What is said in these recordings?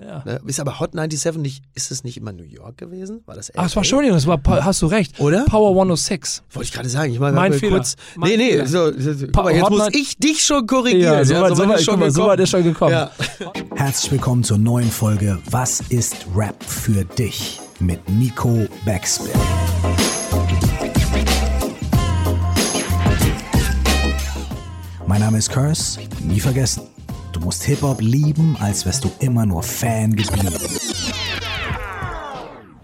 Ja. Ne? Ist aber Hot 97 nicht, ist es nicht immer New York gewesen? War das Ach, es war LA? schon, das war, hast du recht. Oder? Power 106. Wollte ich gerade sagen. Ich meine, Mein Fehler. kurz. Mein nee, nee, so, so, mal, jetzt Hot muss ich dich schon korrigieren. Ja, so weit, so so weit weit, ist schon mal, so gekommen. weit ist schon gekommen. Ja. Herzlich willkommen zur neuen Folge Was ist Rap für dich? mit Nico Backspin. Mein Name ist Curse, nie vergessen. Du musst Hip-Hop lieben, als wärst du immer nur Fan geblieben.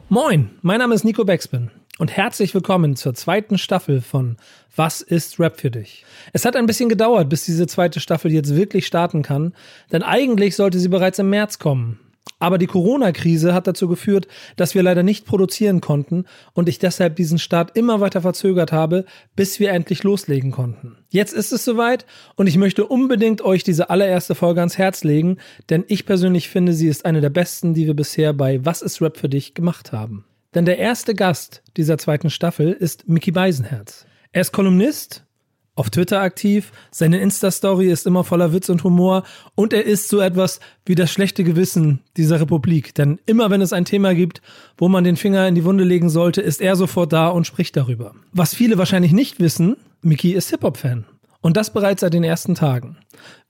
Moin, mein Name ist Nico Backspin und herzlich willkommen zur zweiten Staffel von Was ist Rap für dich? Es hat ein bisschen gedauert, bis diese zweite Staffel jetzt wirklich starten kann, denn eigentlich sollte sie bereits im März kommen. Aber die Corona-Krise hat dazu geführt, dass wir leider nicht produzieren konnten und ich deshalb diesen Start immer weiter verzögert habe, bis wir endlich loslegen konnten. Jetzt ist es soweit und ich möchte unbedingt euch diese allererste Folge ans Herz legen, denn ich persönlich finde, sie ist eine der besten, die wir bisher bei Was ist Rap für dich gemacht haben. Denn der erste Gast dieser zweiten Staffel ist Mickey Beisenherz. Er ist Kolumnist, auf Twitter aktiv, seine Insta-Story ist immer voller Witz und Humor und er ist so etwas wie das schlechte Gewissen dieser Republik. Denn immer wenn es ein Thema gibt, wo man den Finger in die Wunde legen sollte, ist er sofort da und spricht darüber. Was viele wahrscheinlich nicht wissen, Mickey ist Hip-Hop-Fan. Und das bereits seit den ersten Tagen.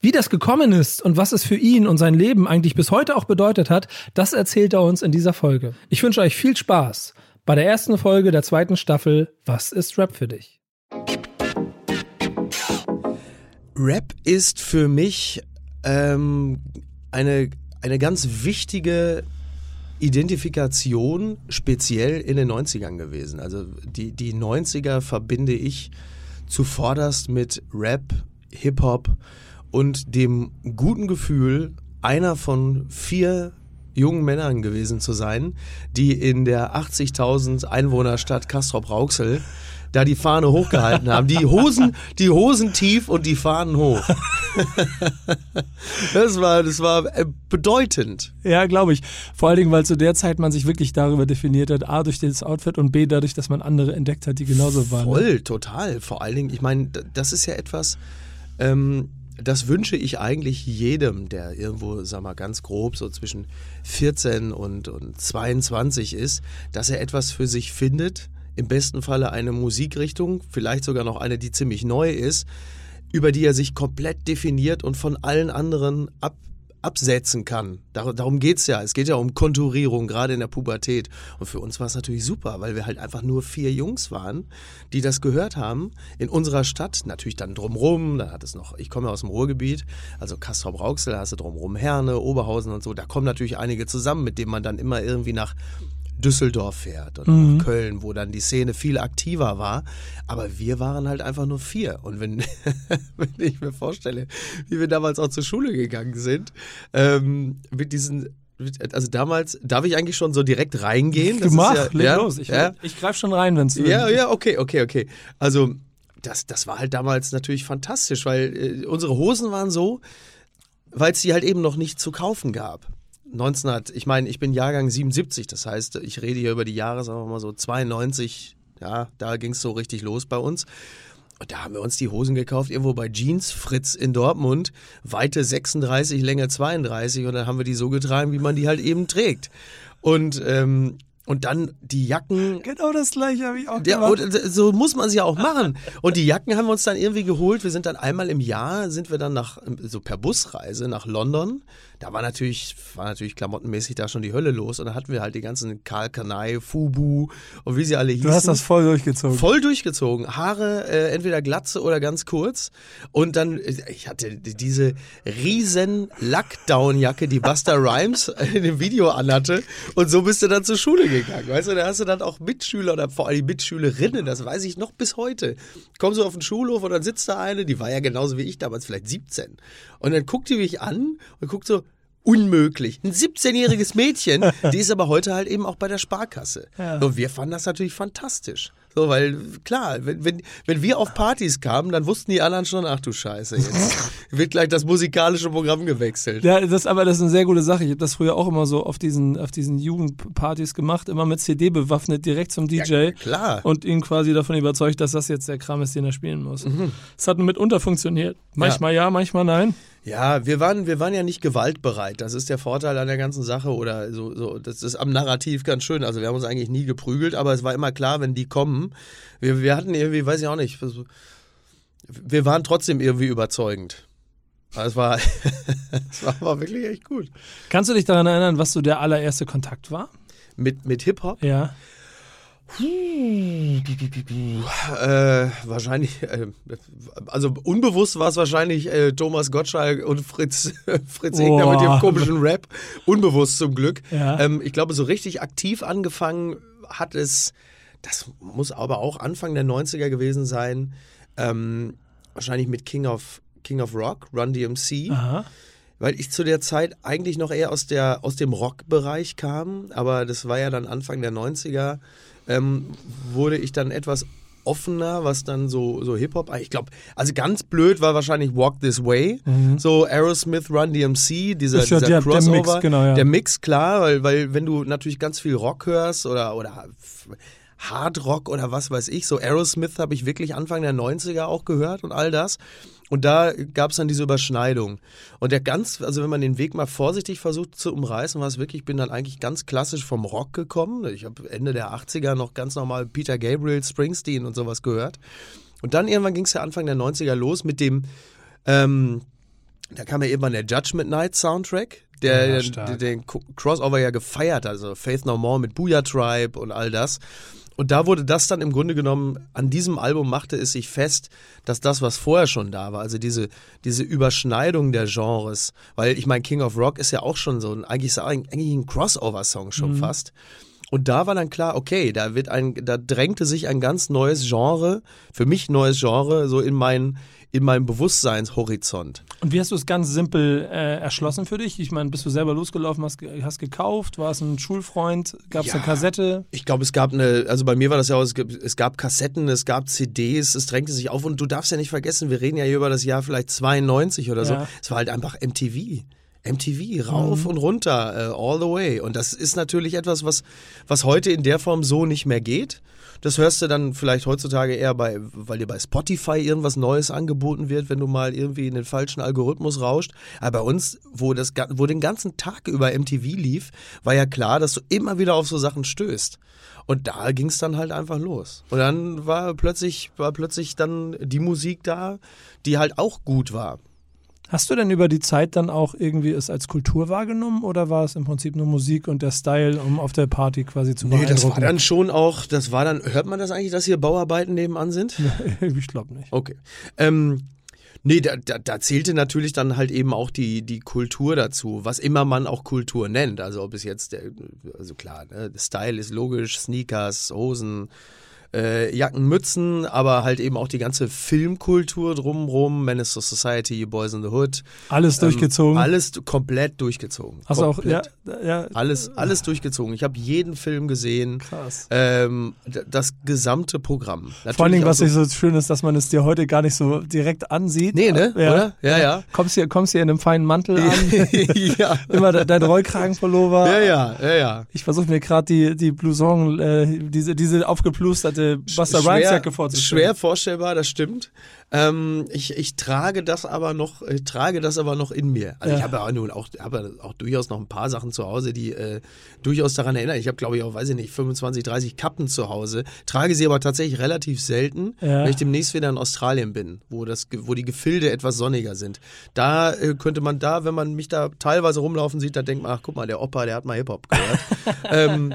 Wie das gekommen ist und was es für ihn und sein Leben eigentlich bis heute auch bedeutet hat, das erzählt er uns in dieser Folge. Ich wünsche euch viel Spaß bei der ersten Folge der zweiten Staffel Was ist Rap für dich? Rap ist für mich ähm, eine, eine ganz wichtige Identifikation speziell in den 90ern gewesen. Also die, die 90er verbinde ich zuvorderst mit Rap, Hip-Hop und dem guten Gefühl, einer von vier jungen Männern gewesen zu sein, die in der 80.000 Einwohnerstadt Castrop-Rauxel da die Fahne hochgehalten haben. Die Hosen, die Hosen tief und die Fahnen hoch. Das war, das war äh, bedeutend. Ja, glaube ich. Vor allen Dingen, weil zu der Zeit man sich wirklich darüber definiert hat, A, durch das Outfit und B, dadurch, dass man andere entdeckt hat, die genauso waren. ne? Voll, total. Vor allen Dingen, ich meine, das ist ja etwas, ähm, das wünsche ich eigentlich jedem, der irgendwo, sag mal, ganz grob so zwischen 14 und, und 22 ist, dass er etwas für sich findet, im besten Falle eine Musikrichtung, vielleicht sogar noch eine, die ziemlich neu ist, über die er sich komplett definiert und von allen anderen ab, absetzen kann. Dar darum geht's ja. Es geht ja um Konturierung, gerade in der Pubertät. Und für uns war es natürlich super, weil wir halt einfach nur vier Jungs waren, die das gehört haben. In unserer Stadt, natürlich dann drumrum, da hat es noch, ich komme aus dem Ruhrgebiet, also Castrop-Rauxel, da hast du drumrum Herne, Oberhausen und so, da kommen natürlich einige zusammen, mit denen man dann immer irgendwie nach Düsseldorf fährt oder nach Köln, wo dann die Szene viel aktiver war. Aber wir waren halt einfach nur vier. Und wenn, wenn ich mir vorstelle, wie wir damals auch zur Schule gegangen sind, ähm, mit diesen, also damals, darf ich eigentlich schon so direkt reingehen? Das Mach, ja, leg ja, los. Ich, ja, ich greife schon rein, wenn es ja, ja, okay, okay, okay. Also das, das war halt damals natürlich fantastisch, weil äh, unsere Hosen waren so, weil es die halt eben noch nicht zu kaufen gab. 1900, ich meine, ich bin Jahrgang 77, das heißt, ich rede hier über die Jahre, sagen wir mal so 92, ja, da ging es so richtig los bei uns. Und da haben wir uns die Hosen gekauft, irgendwo bei Jeans Fritz in Dortmund, Weite 36, Länge 32 und dann haben wir die so getragen, wie man die halt eben trägt. Und, ähm, und dann die Jacken, Genau das gleiche habe ich auch ja, gemacht. und so muss man es ja auch machen. Und die Jacken haben wir uns dann irgendwie geholt. Wir sind dann einmal im Jahr, sind wir dann nach, so per Busreise nach London. Da war natürlich, war natürlich klamottenmäßig da schon die Hölle los. Und da hatten wir halt die ganzen Karl Kanai, Fubu und wie sie alle hießen. Du hast das voll durchgezogen. Voll durchgezogen. Haare äh, entweder glatze oder ganz kurz. Und dann, äh, ich hatte diese riesen Lockdown-Jacke, die Buster Rhymes in dem Video anhatte. Und so bist du dann zur Schule gegangen. Weißt du, da hast du dann auch Mitschüler oder vor allem Mitschülerinnen, das weiß ich noch bis heute. Kommst du auf den Schulhof und dann sitzt da eine, die war ja genauso wie ich damals, vielleicht 17. Und dann guckt die mich an und guckt so, unmöglich. Ein 17-jähriges Mädchen, die ist aber heute halt eben auch bei der Sparkasse. Ja. Und wir fanden das natürlich fantastisch. So, weil klar, wenn, wenn, wenn wir auf Partys kamen, dann wussten die anderen schon, ach du Scheiße, jetzt wird gleich das musikalische Programm gewechselt. Ja, das, aber das ist eine sehr gute Sache. Ich habe das früher auch immer so auf diesen, auf diesen Jugendpartys gemacht, immer mit CD bewaffnet, direkt zum DJ. klar. Und ihn quasi davon überzeugt, dass das jetzt der Kram ist, den er spielen muss. Es hat mitunter funktioniert. Manchmal ja, manchmal nein. Ja, wir waren, wir waren ja nicht gewaltbereit. Das ist der Vorteil an der ganzen Sache oder so, so. Das ist am Narrativ ganz schön. Also wir haben uns eigentlich nie geprügelt, aber es war immer klar, wenn die kommen. Wir, wir hatten irgendwie, weiß ich auch nicht, wir waren trotzdem irgendwie überzeugend. Es war, es war, war wirklich echt gut. Kannst du dich daran erinnern, was so der allererste Kontakt war? Mit, mit Hip-Hop? Ja. Äh, wahrscheinlich, äh, also unbewusst war es wahrscheinlich äh, Thomas Gottschalk und Fritz, Fritz Egner mit dem komischen Rap. Unbewusst zum Glück. Ja. Ähm, ich glaube, so richtig aktiv angefangen hat es, das muss aber auch Anfang der 90er gewesen sein, ähm, wahrscheinlich mit King of, King of Rock, Run DMC. Aha. Weil ich zu der Zeit eigentlich noch eher aus, der, aus dem Rock-Bereich kam, aber das war ja dann Anfang der 90er ähm, wurde ich dann etwas offener, was dann so, so Hip-Hop, ich glaube, also ganz blöd war wahrscheinlich Walk This Way, Mhm. so Aerosmith, Run DMC, dieser, dieser der- der Crossover. Mix, genau, ja. Der Mix, klar, weil, weil wenn du natürlich ganz viel Rock hörst oder, oder Hard Rock oder was weiß ich, so Aerosmith habe ich wirklich Anfang der 90er auch gehört und all das. Und da gab es dann diese Überschneidung. Und der ganz, also wenn man den Weg mal vorsichtig versucht zu umreißen, war es wirklich, ich bin dann eigentlich ganz klassisch vom Rock gekommen. Ich habe Ende der 80er noch ganz normal Peter Gabriel, Springsteen und sowas gehört. Und dann irgendwann ging es ja Anfang der 90er los mit dem, ähm, da kam ja irgendwann der Judgment Night Soundtrack, der, Ja, stark. den Crossover ja gefeiert hat, also Faith No More mit Booyah Tribe und all das. Und da wurde das dann im Grunde genommen, an diesem Album machte es sich fest, dass das, was vorher schon da war, also diese, diese Überschneidung der Genres, weil ich meine, King of Rock ist ja auch schon so ein, eigentlich, ist eigentlich ein Crossover-Song schon Mhm. fast. Und da war dann klar, okay, da wird ein, da drängte sich ein ganz neues Genre, für mich neues Genre, so in mein, in meinen Bewusstseinshorizont. Und wie hast du es ganz simpel äh, erschlossen für dich? Ich meine, bist du selber losgelaufen, hast, hast gekauft, war es ein Schulfreund, gab es Ja. eine Kassette? Ich glaube, es gab eine, also bei mir war das ja auch, es gab, es gab Kassetten, es gab CDs, es drängte sich auf und du darfst ja nicht vergessen, wir reden ja hier über das Jahr vielleicht 92 oder so. Ja. Es war halt einfach MTV. MTV, rauf und runter, äh, all the way. Und das ist natürlich etwas, was, was heute in der Form so nicht mehr geht. Das hörst du dann vielleicht heutzutage eher bei, weil dir bei Spotify irgendwas Neues angeboten wird, wenn du mal irgendwie in den falschen Algorithmus rauscht. Aber bei uns, wo das, wo den ganzen Tag über MTV lief, war ja klar, dass du immer wieder auf so Sachen stößt. Und da ging es dann halt einfach los. Und dann war plötzlich, war plötzlich dann die Musik da, die halt auch gut war. Hast du denn über die Zeit dann auch irgendwie es als Kultur wahrgenommen oder war es im Prinzip nur Musik und der Style, um auf der Party quasi zu Nee, das war dann schon auch, das war dann, hört man das eigentlich, dass hier Bauarbeiten nebenan sind? ich glaube nicht. Okay. Ähm, nee, da, da, da zählte natürlich dann halt eben auch die, die Kultur dazu, was immer man auch Kultur nennt. Also ob es jetzt, der, also klar, ne, Style ist logisch, Sneakers, Hosen, äh, Jacken, Mützen, aber halt eben auch die ganze Filmkultur drumrum, Menace to Society, Boys in the Hood. Alles durchgezogen. Ähm, alles komplett durchgezogen. Hast du auch, ja, ja, Alles, alles durchgezogen. Ich habe jeden Film gesehen. krass. Ähm, das gesamte Programm. Vor allen Dingen, Natürlich was auch ich so schön ist, dass man es dir heute gar nicht so direkt ansieht. Nee, ne? Ja. Oder? Ja, ja. Kommst hier, kommst hier in einem feinen Mantel an, ja. immer de dein Rollkragenpullover. Ja, ja, ja, ja. Ich versuche mir gerade die, die Blouson, äh, diese, diese aufgeplusterte Buster Rhymes Jacke vorzustellen. schwer vorstellbar, das stimmt. Ähm, ich, ich trage das aber noch, ich trage das aber noch in mir. Also Ja. ich habe ja nun auch, habe ja auch durchaus noch ein paar Sachen zu Hause, die äh, durchaus daran erinnern. Ich habe, glaube ich, auch, weiß ich nicht, 25, 30 Kappen zu Hause, trage sie aber tatsächlich relativ selten, Ja. weil ich demnächst wieder in Australien bin, wo das, wo die Gefilde etwas sonniger sind. Da äh, könnte man da, wenn man mich da teilweise rumlaufen sieht, da denkt man, ach guck mal, der Opa, der hat mal Hip Hop gehört. ähm,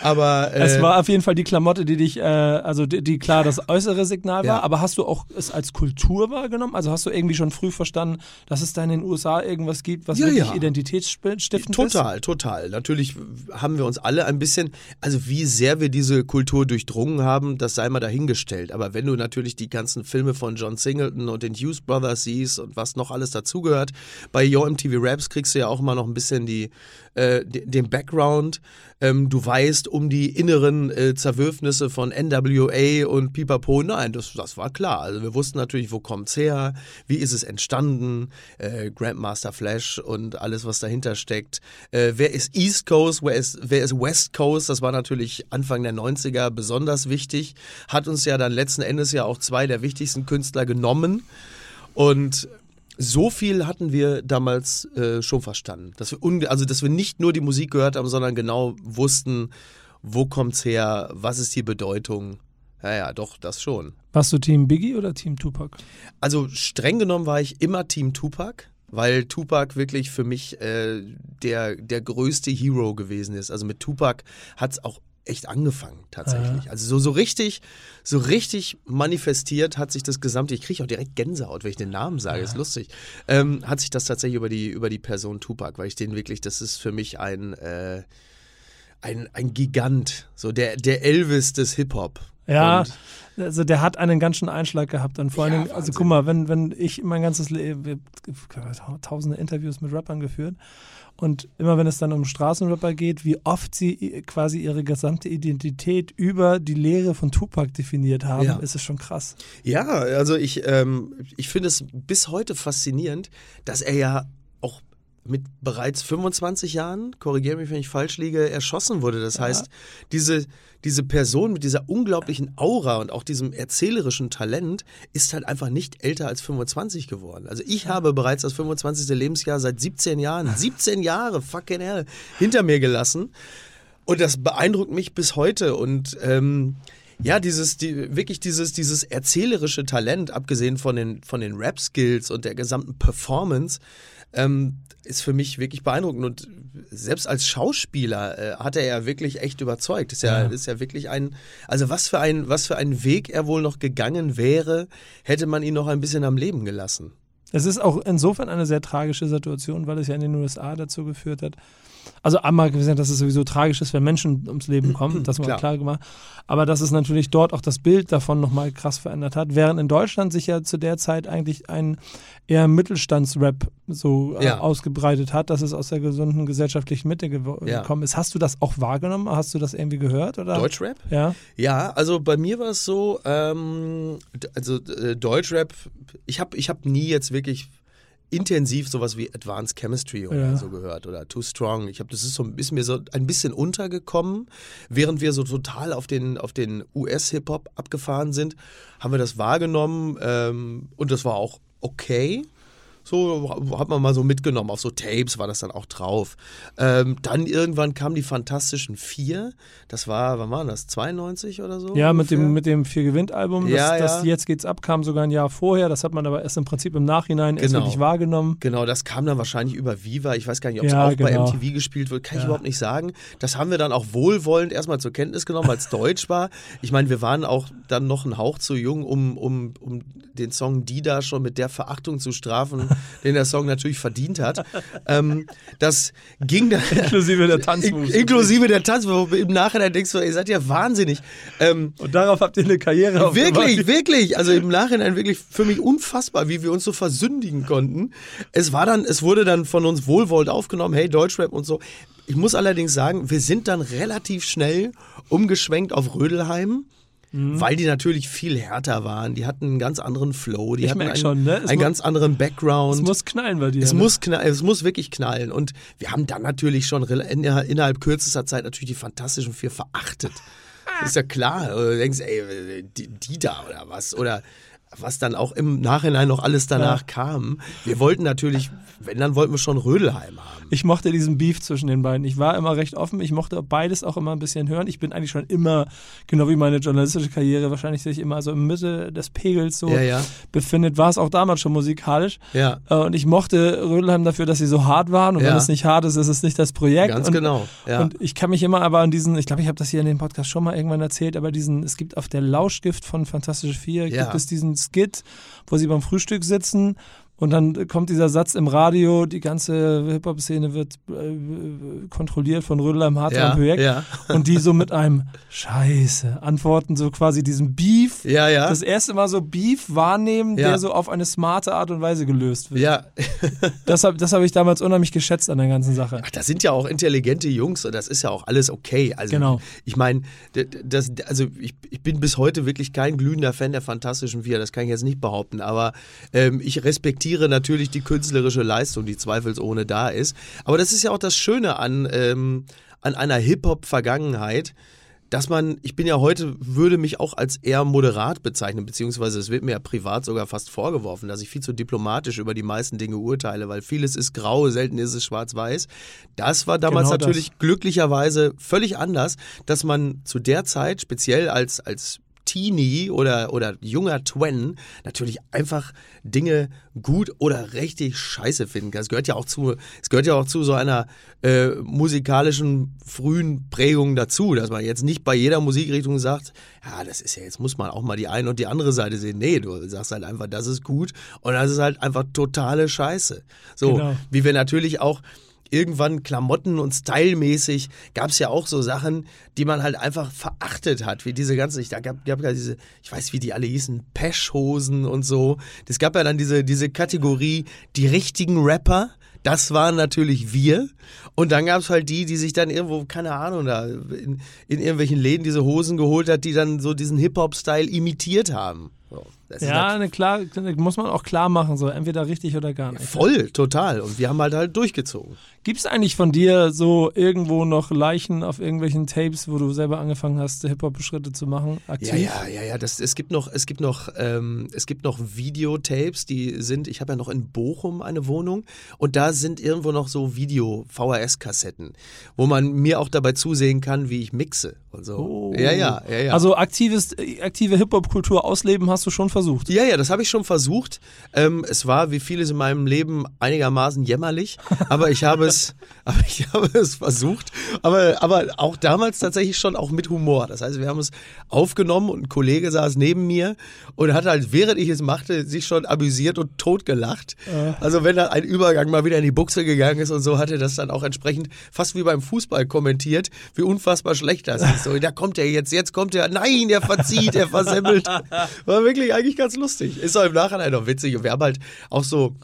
aber äh, Es war auf jeden Fall die Klamotte, die dich, äh, also die, die klar das äußere Signal war, aber hast du auch es als Kultur wahrgenommen? Also hast du irgendwie schon früh verstanden, dass es da in den USA irgendwas gibt, was Ja, wirklich ja. identitätsstiftend ist? Total, total. Natürlich haben wir uns alle ein bisschen, also wie sehr wir diese Kultur durchdrungen haben, das sei mal dahingestellt. Aber wenn du natürlich die ganzen Filme von John Singleton und den Hughes Brothers siehst und was noch alles dazugehört, bei Yo MTV Raps kriegst du ja auch immer noch ein bisschen die, äh, de- den Background. Ähm, du weißt um die inneren äh, Zerwürfnisse von NWA und Pipapo. Nein, das, das war klar. Also wir wussten natürlich, wo kommt's her, wie ist es entstanden, äh, Grandmaster Flash und alles, was dahinter steckt. Äh, wer ist East Coast, wer ist, wer ist West Coast? Das war natürlich Anfang der 90er besonders wichtig. Hat uns ja dann letzten Endes ja auch zwei der wichtigsten Künstler genommen. Und so viel hatten wir damals äh, schon verstanden. Dass wir also, dass wir nicht nur die Musik gehört haben, sondern genau wussten, wo kommt's her, was ist die Bedeutung. Ja, ja, doch, das schon. Warst du Team Biggie oder Team Tupac? Also streng genommen war ich immer Team Tupac, weil Tupac wirklich für mich äh, der, der größte Hero gewesen ist. Also mit Tupac hat's auch echt angefangen tatsächlich. Ja. Also so, so richtig, so richtig manifestiert hat sich das gesamte, ich kriege auch direkt Gänsehaut, wenn ich den Namen sage, ja. ist lustig, ähm, hat sich das tatsächlich über die, über die Person Tupac, weil ich den wirklich, das ist für mich ein, äh, ein, ein Gigant, so der, der Elvis des Hip-Hop. Ja, und also der hat einen ganz schönen Einschlag gehabt. Und vor ja, allen Dingen, also guck mal, wenn, wenn ich mein ganzes Leben, tausende Interviews mit Rappern geführt und immer wenn es dann um Straßenrapper geht, wie oft sie quasi ihre gesamte Identität über die Lehre von Tupac definiert haben, ja. ist es schon krass. Ja, also ich, ähm, ich finde es bis heute faszinierend, dass er ja auch mit bereits 25 Jahren, korrigiere mich, wenn ich falsch liege, erschossen wurde. Das ja. heißt, diese, diese Person mit dieser unglaublichen Aura und auch diesem erzählerischen Talent ist halt einfach nicht älter als 25 geworden. Also ich habe bereits das 25. Lebensjahr seit 17 Jahren, 17 Jahre, fucking hell, hinter mir gelassen. Und das beeindruckt mich bis heute. Und ähm, ja, dieses, die, wirklich dieses, dieses erzählerische Talent, abgesehen von den, von den Rap-Skills und der gesamten Performance, ähm, ist für mich wirklich beeindruckend. Und selbst als Schauspieler äh, hat er ja wirklich echt überzeugt. Ist ja, ja, ist ja wirklich ein, also was für ein, was für ein Weg er wohl noch gegangen wäre, hätte man ihn noch ein bisschen am Leben gelassen. Es ist auch insofern eine sehr tragische Situation, weil es ja in den USA dazu geführt hat, also einmal gesehen, dass es sowieso tragisch ist, wenn Menschen ums Leben kommen, das war klar. klar gemacht. Aber dass es natürlich dort auch das Bild davon nochmal krass verändert hat, während in Deutschland sich ja zu der Zeit eigentlich ein eher Mittelstandsrap so äh, ja. ausgebreitet hat, dass es aus der gesunden gesellschaftlichen Mitte ja. gekommen ist. Hast du das auch wahrgenommen? Hast du das irgendwie gehört? Oder? Deutschrap? Ja. Ja, also bei mir war es so, ähm, also äh, Deutschrap, ich habe ich hab nie jetzt wirklich intensiv sowas wie Advanced Chemistry oder ja. so gehört oder Too Strong. Ich habe das ist so ist mir so ein bisschen untergekommen, während wir so total auf den auf den US Hip Hop abgefahren sind, haben wir das wahrgenommen ähm, und das war auch okay. So hat man mal so mitgenommen. Auf so Tapes war das dann auch drauf. Ähm, dann irgendwann kamen die Fantastischen Vier. Das war, wann war das? 92 oder so? Ja, mit dem, mit dem Vier-Gewinnt-Album. Das, ja, ja. das Jetzt geht's ab kam sogar ein Jahr vorher. Das hat man aber erst im Prinzip im Nachhinein genau. erst wirklich wahrgenommen. Genau, das kam dann wahrscheinlich über Viva. Ich weiß gar nicht, ob es ja, auch genau. bei MTV gespielt wird. Kann ich überhaupt nicht sagen. Das haben wir dann auch wohlwollend erstmal zur Kenntnis genommen, weil es Deutsch war. Ich meine, wir waren auch dann noch ein Hauch zu jung, um, um, um den Song Dida schon mit der Verachtung zu strafen, den der Song natürlich verdient hat. ähm, das ging dann. Inklusive der Tanzmoves. Inklusive der Tanzmoves. Im Nachhinein denkst du, ihr seid ja wahnsinnig. Ähm, Und darauf habt ihr eine Karriere Wirklich, wirklich. Also im Nachhinein wirklich für mich unfassbar, wie wir uns so versündigen konnten. Es war dann, es wurde dann von uns wohlwollend aufgenommen, hey, Deutschrap und so. Ich muss allerdings sagen, wir sind dann relativ schnell umgeschwenkt auf Rödelheim. Mhm. Weil die natürlich viel härter waren. Die hatten einen ganz anderen Flow. Die ich hatten einen, schon, ne? einen ganz anderen Background. Es muss knallen bei dir. Es, ne? muss, knallen, es muss wirklich knallen. Und wir haben dann natürlich schon innerhalb kürzester Zeit natürlich die Fantastischen Vier verachtet. Das ist ja klar. Du denkst, ey, die, die da oder was? Oder was dann auch im Nachhinein noch alles danach ja. kam. Wir wollten natürlich, wenn, dann wollten wir schon Rödelheim haben. Ich mochte diesen Beef zwischen den beiden. Ich war immer recht offen. Ich mochte beides auch immer ein bisschen hören. Ich bin eigentlich schon immer, genau wie meine journalistische Karriere, wahrscheinlich sich immer so im Mitte des Pegels so ja, ja. befindet. War es auch damals schon musikalisch. Ja. Äh, und ich mochte Rödelheim dafür, dass sie so hart waren. Und wenn es nicht hart ist, ist es nicht das Projekt. Ganz und, genau. Und ich kann mich immer aber an diesen, ich glaube, ich habe das hier in dem Podcast schon mal irgendwann erzählt, aber diesen, es gibt auf der Lauschgift von Fantastische Vier, gibt es diesen Skit, wo sie beim Frühstück sitzen und dann kommt dieser Satz im Radio, die ganze Hip-Hop-Szene wird äh, kontrolliert von Rödelheim, Harter ja, und Höheck. Ja. Und die so mit einem Scheiße antworten, so quasi diesen Beef. Ja, ja. Das erste Mal so Beef wahrnehmen, ja. der so auf eine smarte Art und Weise gelöst wird. Ja. das habe das hab ich damals unheimlich geschätzt an der ganzen Sache. Ach, das sind ja auch intelligente Jungs und das ist ja auch alles okay. Also, genau. Ich meine, das, also ich, ich bin bis heute wirklich kein glühender Fan der Fantastischen Vier, das kann ich jetzt nicht behaupten, aber ähm, ich respektiere respektiere natürlich die künstlerische Leistung, die zweifelsohne da ist. Aber das ist ja auch das Schöne an, ähm, an einer Hip-Hop-Vergangenheit. dass man, ich bin ja heute, würde mich auch als eher moderat bezeichnen, beziehungsweise es wird mir ja privat sogar fast vorgeworfen, dass ich viel zu diplomatisch über die meisten Dinge urteile, weil vieles ist grau, selten ist es schwarz-weiß. Das war damals Genau natürlich das. glücklicherweise völlig anders, dass man zu der Zeit, speziell als, als Teenie oder, oder junger Twen natürlich einfach Dinge gut oder richtig scheiße finden kann. Es gehört ja auch zu, es gehört ja auch zu so einer äh, musikalischen frühen Prägung dazu, dass man jetzt nicht bei jeder Musikrichtung sagt, ja, das ist ja, jetzt muss man auch mal die eine und die andere Seite sehen. Nee, du sagst halt einfach, das ist gut und das ist halt einfach totale Scheiße. So, Genau. wie wir natürlich auch irgendwann Klamotten und stylmäßig gab es ja auch so Sachen, die man halt einfach verachtet hat, wie diese ganzen, ich gab ja diese, ich weiß wie die alle hießen, Peschhosen und so. Es gab ja dann diese, diese Kategorie, die richtigen Rapper. Das waren natürlich wir. Und dann gab es halt die, die sich dann irgendwo, keine Ahnung, da in, in irgendwelchen Läden diese Hosen geholt hat, die dann so diesen Hip-Hop-Style imitiert haben. So, das Ja, ne, klar, muss man auch klar machen, so entweder richtig oder gar nicht. Voll, total. Und wir haben halt halt durchgezogen. Gibt es eigentlich von dir so irgendwo noch Leichen auf irgendwelchen Tapes, wo du selber angefangen hast, Hip-Hop-Schritte zu machen, aktiv? Ja, ja, ja, ja. Das, es gibt noch, es gibt noch, ähm, es gibt noch Videotapes, die sind, ich habe ja noch in Bochum eine Wohnung und da sind irgendwo noch so Video-VHS-Kassetten, wo man mir auch dabei zusehen kann, wie ich mixe und so. Oh. Ja, ja, ja, ja. Also aktives, aktive Hip-Hop-Kultur ausleben hast du schon versucht. Ja, ja, das habe ich schon versucht. Ähm, es war wie vieles in meinem Leben einigermaßen jämmerlich, aber ich habe es, aber ich habe es versucht. Aber, aber auch damals tatsächlich schon auch mit Humor. Das heißt, wir haben es aufgenommen und ein Kollege saß neben mir und hat halt, während ich es machte, sich schon amüsiert und totgelacht. Also wenn dann ein Übergang mal wieder in die Buchse gegangen ist und so, hat er das dann auch entsprechend fast wie beim Fußball kommentiert, wie unfassbar schlecht das ist. So, da kommt er jetzt, jetzt kommt er, nein, er verzieht, er versemmelt. War wirklich eigentlich ganz lustig. Ist auch im Nachhinein noch witzig. Und wir haben halt auch so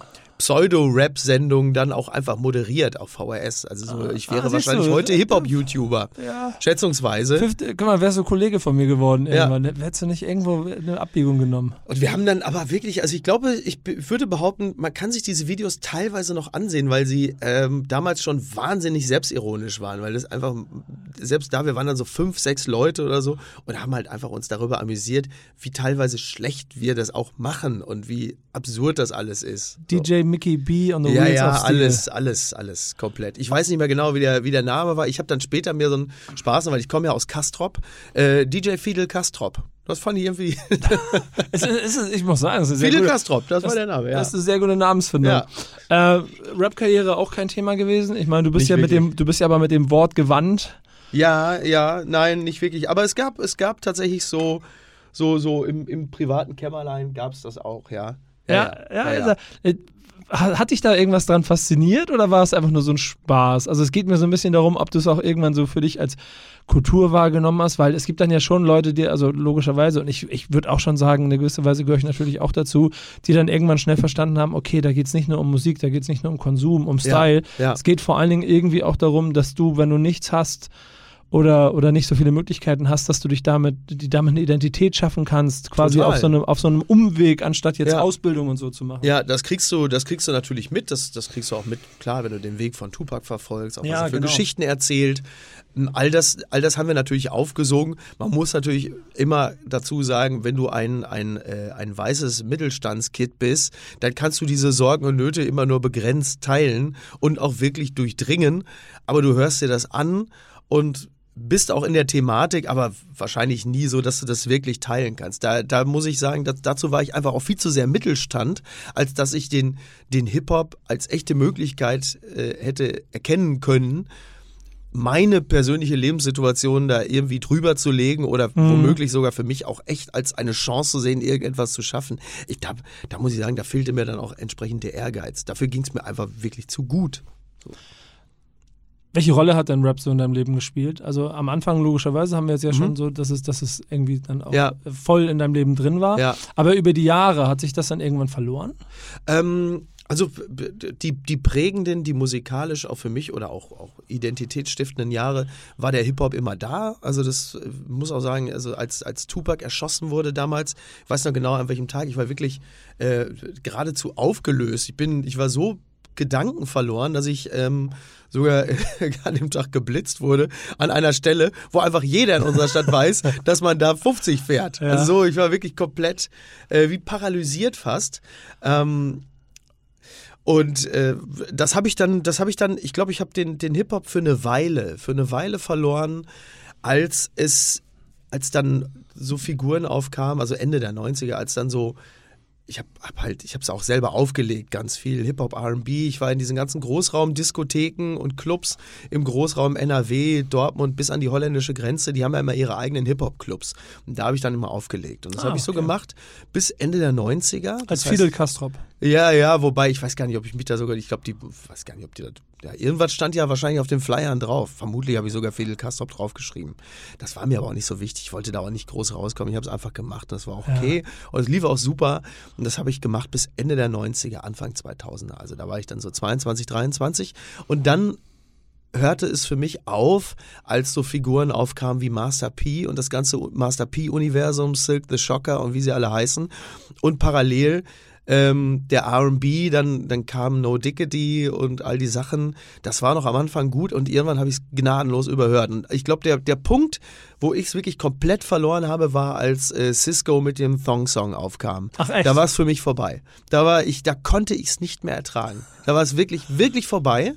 Pseudo-Rap-Sendungen dann auch einfach moderiert auf VHS. Also so, ich wäre Ah, wahrscheinlich du. heute Hip-Hop-YouTuber. Ja. Schätzungsweise. Fifth, guck mal, wärst du Kollege von mir geworden Ja. irgendwann. Hättest du nicht irgendwo eine Abbiegung genommen? Und wir haben dann aber wirklich, also ich glaube, ich würde behaupten, man kann sich diese Videos teilweise noch ansehen, weil sie ähm, damals schon wahnsinnig selbstironisch waren, weil das einfach, selbst da, wir waren dann so fünf, sechs Leute oder so und haben halt einfach uns darüber amüsiert, wie teilweise schlecht wir das auch machen und wie absurd das alles ist. So. Mickey B on the Ja, Wheels ja, of Steel. alles, alles, alles komplett. Ich weiß nicht mehr genau, wie der, wie der Name war. Ich habe dann später mir so einen Spaß, weil ich komme ja aus Kastrop. Äh, DJ Fidel Kastrop. Das fand ich irgendwie. Es ist, es ist, ich muss sagen, es ist sehr Fidel gute, Kastrop, das, war der Name, ja. Das ist eine sehr gute Namensfindung. Äh, Rap-Karriere auch kein Thema gewesen. Ich meine, du bist Nicht ja mit wirklich. dem, du bist ja aber mit dem Wort gewandt. Ja, ja, nein, nicht wirklich. Aber es gab, es gab tatsächlich so, so, so im, im privaten Kämmerlein gab es das auch, ja. Ja, ja, Also, äh, hat dich da irgendwas dran fasziniert oder war es einfach nur so ein Spaß? Also es geht mir so ein bisschen darum, ob du es auch irgendwann so für dich als Kultur wahrgenommen hast, weil es gibt dann ja schon Leute, die, also logischerweise, und ich, ich würde auch schon sagen, in gewisser Weise gehöre ich natürlich auch dazu, die dann irgendwann schnell verstanden haben, okay, da geht es nicht nur um Musik, da geht es nicht nur um Konsum, um Style. ja. Es geht vor allen Dingen irgendwie auch darum, dass du, wenn du nichts hast, oder, oder nicht so viele Möglichkeiten hast, dass du dich damit, die damit eine Identität schaffen kannst, quasi Total. auf so, einem, auf so einem Umweg, anstatt jetzt Ja. Ausbildung und so zu machen. Ja, das kriegst du, das kriegst du natürlich mit. Das, das kriegst du auch mit, klar, wenn du den Weg von Tupac verfolgst, auch Ja, was er für genau. Geschichten erzählt. All das, all das haben wir natürlich aufgesogen. Man muss natürlich immer dazu sagen, wenn du ein, ein, äh, ein weißes Mittelstandskid bist, dann kannst du diese Sorgen und Nöte immer nur begrenzt teilen und auch wirklich durchdringen. Aber du hörst dir das an und bist auch in der Thematik, aber wahrscheinlich nie so, dass du das wirklich teilen kannst. Da, da muss ich sagen, dass, dazu war ich einfach auch viel zu sehr Mittelstand, als dass ich den, den Hip-Hop als echte Möglichkeit äh, hätte erkennen können, meine persönliche Lebenssituation da irgendwie drüber zu legen oder womöglich sogar für mich auch echt als eine Chance zu sehen, irgendetwas zu schaffen. Ich, da, da muss ich sagen, da fehlte mir dann auch entsprechend der Ehrgeiz. Dafür ging es mir einfach wirklich zu gut. Welche Rolle hat denn Rap so in deinem Leben gespielt? Also am Anfang logischerweise haben wir jetzt ja schon so, dass es, dass es irgendwie dann auch Mhm. Ja. voll in deinem Leben drin war. Ja. Aber über die Jahre hat sich das dann irgendwann verloren? Ähm, also die, die prägenden, die musikalisch auch für mich oder auch, auch identitätsstiftenden Jahre war der Hip-Hop immer da. Also das äh, muss auch sagen, also als, als Tupac erschossen wurde damals, ich weiß noch genau an welchem Tag, ich war wirklich äh, geradezu aufgelöst. Ich bin, ich war so Gedanken verloren, dass ich ähm, sogar an dem Tag geblitzt wurde an einer Stelle, wo einfach jeder in unserer Stadt weiß, dass man da 50 fährt. Ja. Also so, ich war wirklich komplett äh, wie paralysiert fast. Ähm, und äh, das habe ich dann, das habe ich dann, ich glaube, ich habe den, den Hip-Hop für eine Weile, für eine Weile verloren, als es, als dann so Figuren aufkamen, also Ende der 90er, als dann so ich habe hab halt, ich habe es auch selber aufgelegt, ganz viel Hip-Hop, R&B. Ich war in diesen ganzen Großraumdiskotheken und Clubs im Großraum NRW, Dortmund bis an die holländische Grenze. Die haben ja immer ihre eigenen Hip-Hop-Clubs. Und da habe ich dann immer aufgelegt. Und das Ah, habe ich so okay. gemacht bis Ende der 90er. Als Das Fidel Castrop. ja, ja, wobei ich weiß gar nicht, ob ich mich da sogar, ich glaube, die, weiß gar nicht, ob die da, ja, irgendwas stand ja wahrscheinlich auf den Flyern drauf. Vermutlich habe ich sogar Fidel Castrop draufgeschrieben. Das war mir aber auch nicht so wichtig. Ich wollte da auch nicht groß rauskommen. Ich habe es einfach gemacht. Das war auch okay. Und es lief auch super. Und das habe ich gemacht bis Ende der 90er, Anfang 2000er. Also da war ich dann so 22, 23. Und dann hörte es für mich auf, als so Figuren aufkamen wie Master P und das ganze Master P-Universum, Silk the Shocker und wie sie alle heißen. Und parallel ähm, der R&B, dann, dann kam No Diggity und all die Sachen. Das war noch am Anfang gut und irgendwann habe ich es gnadenlos überhört. Und ich glaube, der, der Punkt, wo ich es wirklich komplett verloren habe, war, als äh, Cisco mit dem Thong-Song aufkam. Ach, echt? Da war es für mich vorbei. Da war ich, da konnte ich es nicht mehr ertragen. Da war es wirklich, wirklich vorbei.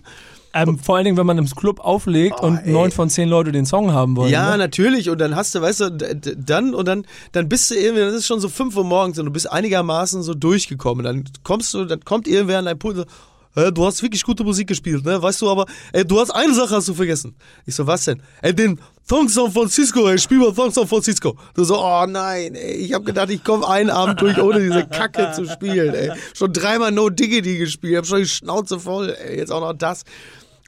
Ähm, vor allen Dingen, wenn man im Club auflegt Oh, und neun von zehn Leute den Song haben wollen. Ja, ne? natürlich. Und dann hast du, weißt du, dann und dann, dann bist du irgendwie, das ist schon so 5 Uhr morgens und du bist einigermaßen so durchgekommen. Dann kommst du, dann kommt irgendwer an dein Pult und äh, du hast wirklich gute Musik gespielt, ne? Weißt du, aber ey, du hast eine Sache hast du vergessen. Ich so, was denn? Ey, den Thongsong von Cisco, ey, spiel mal Thongsong von Cisco. Du so, oh nein, ey, ich hab gedacht, ich komme einen Abend durch, ohne diese Kacke zu spielen, ey. Schon dreimal No Diggity gespielt, hab schon die Schnauze voll, ey, jetzt auch noch das.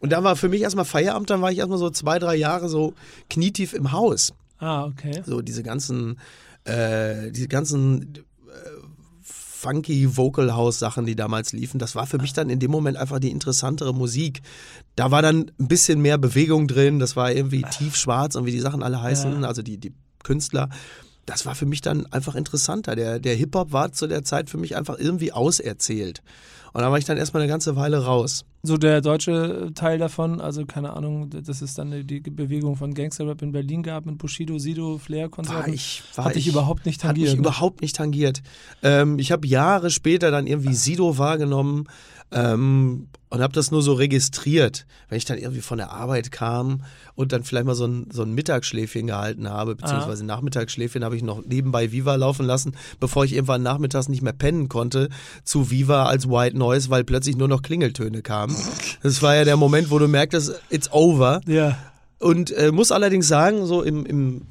Und dann war für mich erstmal Feierabend, dann war ich erstmal so zwei, drei Jahre so knietief im Haus. Ah, okay. So diese ganzen, äh, diese ganzen äh, funky Vocal House Sachen, die damals liefen, das war für mich dann in dem Moment einfach die interessantere Musik. Da war dann ein bisschen mehr Bewegung drin, das war irgendwie tiefschwarz und wie die Sachen alle heißen, Ja. also die, die Künstler. Das war für mich dann einfach interessanter. Der, der Hip-Hop war zu der Zeit für mich einfach irgendwie auserzählt. Und da war ich dann erstmal eine ganze Weile raus. So der deutsche Teil davon, also keine Ahnung, das ist dann die Bewegung von Gangsterrap in Berlin gab mit Bushido, Sido, Flair, War Konzerten. ich, war Hat dich ich, überhaupt nicht Hat tangiert. mich ne? überhaupt nicht tangiert. Ähm, ich habe Jahre später dann irgendwie Sido wahrgenommen ähm, und habe das nur so registriert, wenn ich dann irgendwie von der Arbeit kam und dann vielleicht mal so ein, so ein Mittagsschläfchen gehalten habe, beziehungsweise Nachmittagsschläfchen habe ich noch nebenbei Viva laufen lassen, bevor ich irgendwann nachmittags nicht mehr pennen konnte, zu Viva als White Noise, weil plötzlich nur noch Klingeltöne kamen. Das war ja der Moment, wo du merktest, it's over. ja. Und äh, muss allerdings sagen, so im, im,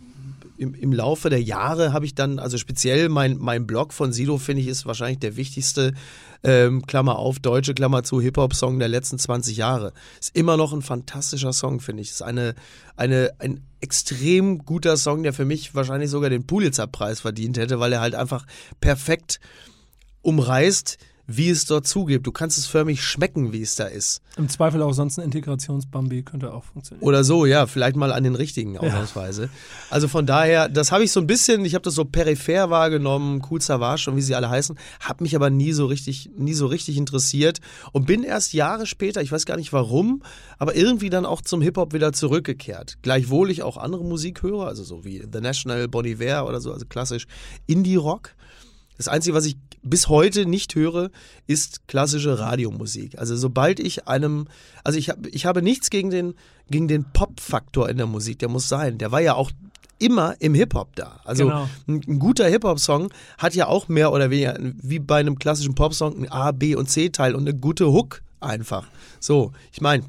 im, im Laufe der Jahre habe ich dann, also speziell mein, mein Blog von Sido, finde ich, ist wahrscheinlich der wichtigste, ähm, Klammer auf, deutsche Klammer zu, Hip-Hop-Song der letzten 20 Jahre. Ist immer noch ein fantastischer Song, finde ich. Ist eine, eine, ein extrem guter Song, der für mich wahrscheinlich sogar den Pulitzer-Preis verdient hätte, weil er halt einfach perfekt umreißt, wie es dort zugeht. Du kannst es förmlich schmecken, wie es da ist. Im Zweifel auch sonst ein Integrationsbambi könnte auch funktionieren. Oder so, ja, vielleicht mal an den richtigen ausnahmsweise. Also von daher, das habe ich so ein bisschen, ich habe das so peripher wahrgenommen, Cool Savage und wie sie alle heißen, habe mich aber nie so richtig, nie so richtig interessiert und bin erst Jahre später, ich weiß gar nicht warum, aber irgendwie dann auch zum Hip-Hop wieder zurückgekehrt. Gleichwohl ich auch andere Musik höre, also so wie The National, Bon Iver oder so, also klassisch Indie-Rock. Das Einzige, was ich bis heute nicht höre, ist klassische Radiomusik. Also sobald ich einem, also ich, hab, ich habe nichts gegen den, gegen den Pop-Faktor in der Musik, der muss sein. Der war ja auch immer im Hip-Hop da. Also Genau. ein, ein guter Hip-Hop-Song hat ja auch mehr oder weniger, wie bei einem klassischen Pop-Song, ein A, B und C-Teil und eine gute Hook einfach. So, ich meine,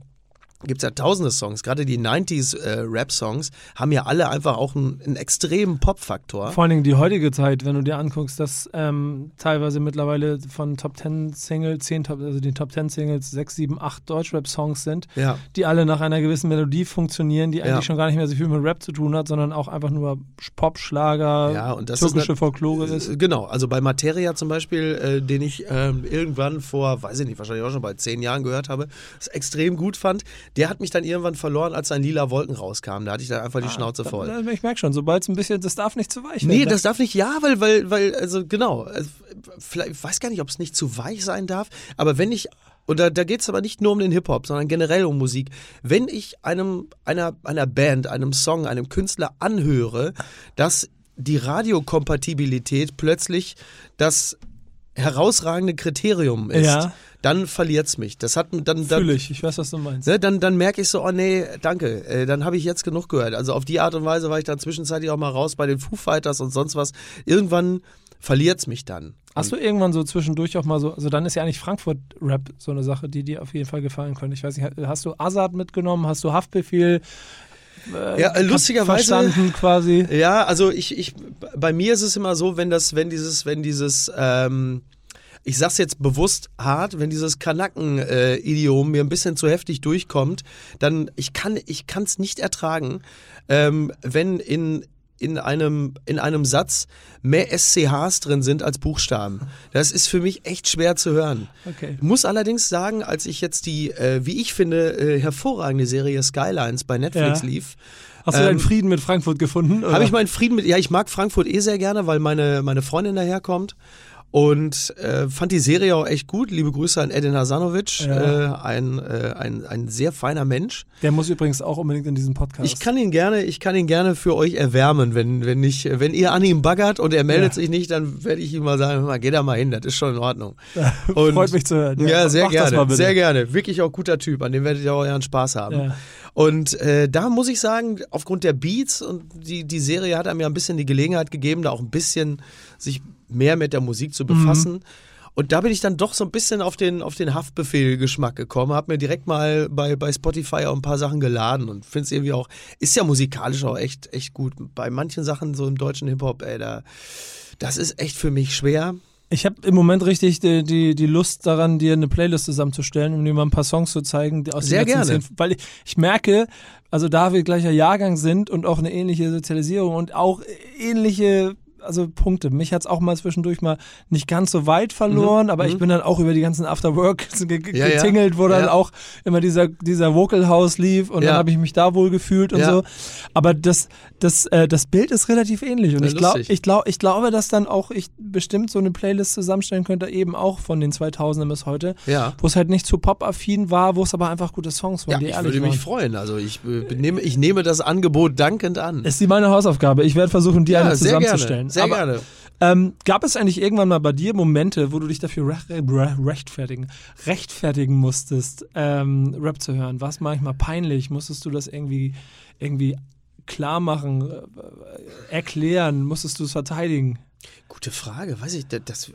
gibt es ja tausende Songs, gerade die 90s äh, Rap-Songs haben ja alle einfach auch einen, einen extremen Pop-Faktor. Vor allen Dingen die heutige Zeit, wenn du dir anguckst, dass ähm, teilweise mittlerweile von Top 10 Singles, 10 Top, also den Top 10 Singles 6, 7, 8 Deutschrap-Songs sind, Ja. die alle nach einer gewissen Melodie funktionieren, die eigentlich Ja. schon gar nicht mehr so viel mit Rap zu tun hat, sondern auch einfach nur Pop, Schlager, Ja, ist türkische nat- Folklore ist. Äh, Genau, also bei Materia zum Beispiel, äh, den ich ähm, irgendwann vor, weiß ich nicht, wahrscheinlich auch schon bei zehn Jahren gehört habe, extrem gut fand, der hat mich dann irgendwann verloren, als ein lila Wolken rauskam. Da hatte ich dann einfach die Schnauze voll. Da- Ich merke schon, sobald es ein bisschen, das darf nicht zu weich Nee, werden. das darf nicht, ja, weil, weil, weil, also genau, also, vielleicht, ich weiß gar nicht, ob es nicht zu weich sein darf, aber wenn ich und da, da geht es aber nicht nur um den Hip-Hop, sondern generell um Musik. Wenn ich einem, einer, einer Band, einem Song, einem Künstler anhöre, dass die Radiokompatibilität plötzlich das herausragende Kriterium ist, Ja. dann verliert's mich. Das hat dann, dann Fühle ich, ich weiß, was du meinst. Ne, dann, dann merke ich so, oh nee, danke, äh, dann habe ich jetzt genug gehört. Also auf die Art und Weise war ich dann zwischenzeitlich auch mal raus bei den Foo Fighters und sonst was. Irgendwann verliert's mich dann. Hast du irgendwann so zwischendurch auch mal so, also dann ist ja eigentlich Frankfurt-Rap so eine Sache, die dir auf jeden Fall gefallen könnte. Ich weiß nicht, hast du Azad mitgenommen, hast du Haftbefehl ja, äh, lustigerweise. verstanden quasi? Ja, also ich, ich, bei mir ist es immer so, wenn das, wenn dieses, wenn dieses, ähm, ich sag's jetzt bewusst hart, wenn dieses Kanaken-Idiom mir ein bisschen zu heftig durchkommt, dann ich kann, ich kann's nicht ertragen, ähm, wenn in in einem, in einem Satz mehr SCHs drin sind als Buchstaben. Das ist für mich echt schwer zu hören. Okay. Muss allerdings sagen, als ich jetzt die, äh, wie ich finde, äh, hervorragende Serie Skylines bei Netflix Ja. lief, Hast du Ähm, deinen Frieden mit Frankfurt gefunden? habe ich meinen Frieden mit. Ja, ich mag Frankfurt eh sehr gerne, weil meine, meine Freundin daherkommt. Und äh, fand die Serie auch echt gut. Liebe Grüße an Edin Hasanovic, Ja. äh, ein, äh, ein, ein sehr feiner Mensch. Der muss übrigens auch unbedingt in diesen Podcast. Ich kann ihn gerne, ich kann ihn gerne für euch erwärmen, wenn, wenn nicht, wenn ihr an ihm baggert und er meldet Ja. sich nicht, dann werde ich ihm mal sagen, mal, geh da mal hin, das ist schon in Ordnung. Und- Freut mich zu hören. Ja, sehr das mal gerne, sehr gerne. Wirklich auch guter Typ, an dem werdet ihr auch euren Spaß haben. Ja. Und äh, da muss ich sagen, aufgrund der Beats und die, die Serie hat einem ja ein bisschen die Gelegenheit gegeben, da auch ein bisschen sich mehr mit der Musik zu befassen. Und da bin ich dann doch so ein bisschen auf den, auf den Haftbefehl-Geschmack gekommen, habe mir direkt mal bei, bei Spotify auch ein paar Sachen geladen und finde es irgendwie auch, ist ja musikalisch auch echt, echt gut. Bei manchen Sachen so im deutschen Hip-Hop, ey, da, das ist echt für mich schwer. Ich habe im Moment richtig die, die, die Lust daran, dir eine Playlist zusammenzustellen, um dir mal ein paar Songs zu zeigen. Die aus Sehr gerne. Zehn, weil ich, ich merke, also da wir gleicher Jahrgang sind und auch eine ähnliche Sozialisierung und auch ähnliche also Punkte. Mich hat's auch mal zwischendurch mal nicht ganz so weit verloren, aber ich bin dann auch über die ganzen Afterwork Mhm. Ja, ja. getingelt, wo dann Ja. auch immer dieser, dieser Vocal House lief und Ja. dann habe ich mich da wohl gefühlt und Ja. so. Aber das, das, äh, das Bild ist relativ ähnlich und Ja, ich glaube, lustig. ich, glaub, ich glaube, dass dann auch ich bestimmt so eine Playlist zusammenstellen könnte, eben auch von den 2000ern bis heute, Ja. wo es halt nicht zu pop-affin war, wo es aber einfach gute Songs waren, Ja, ich würde mich waren. freuen. Also ich, äh, nehme, ich nehme das Angebot dankend an. Ist die meine Hausaufgabe. Ich werde versuchen, die alle sehr zusammenzustellen. Sehr aber, gerne. Ähm, gab es eigentlich irgendwann mal bei dir Momente, wo du dich dafür re rechtfertigen, rechtfertigen musstest, ähm, Rap zu hören? War es manchmal peinlich? Musstest du das irgendwie, irgendwie klar machen, äh, erklären? Musstest du es verteidigen? Gute Frage, weiß ich, das, das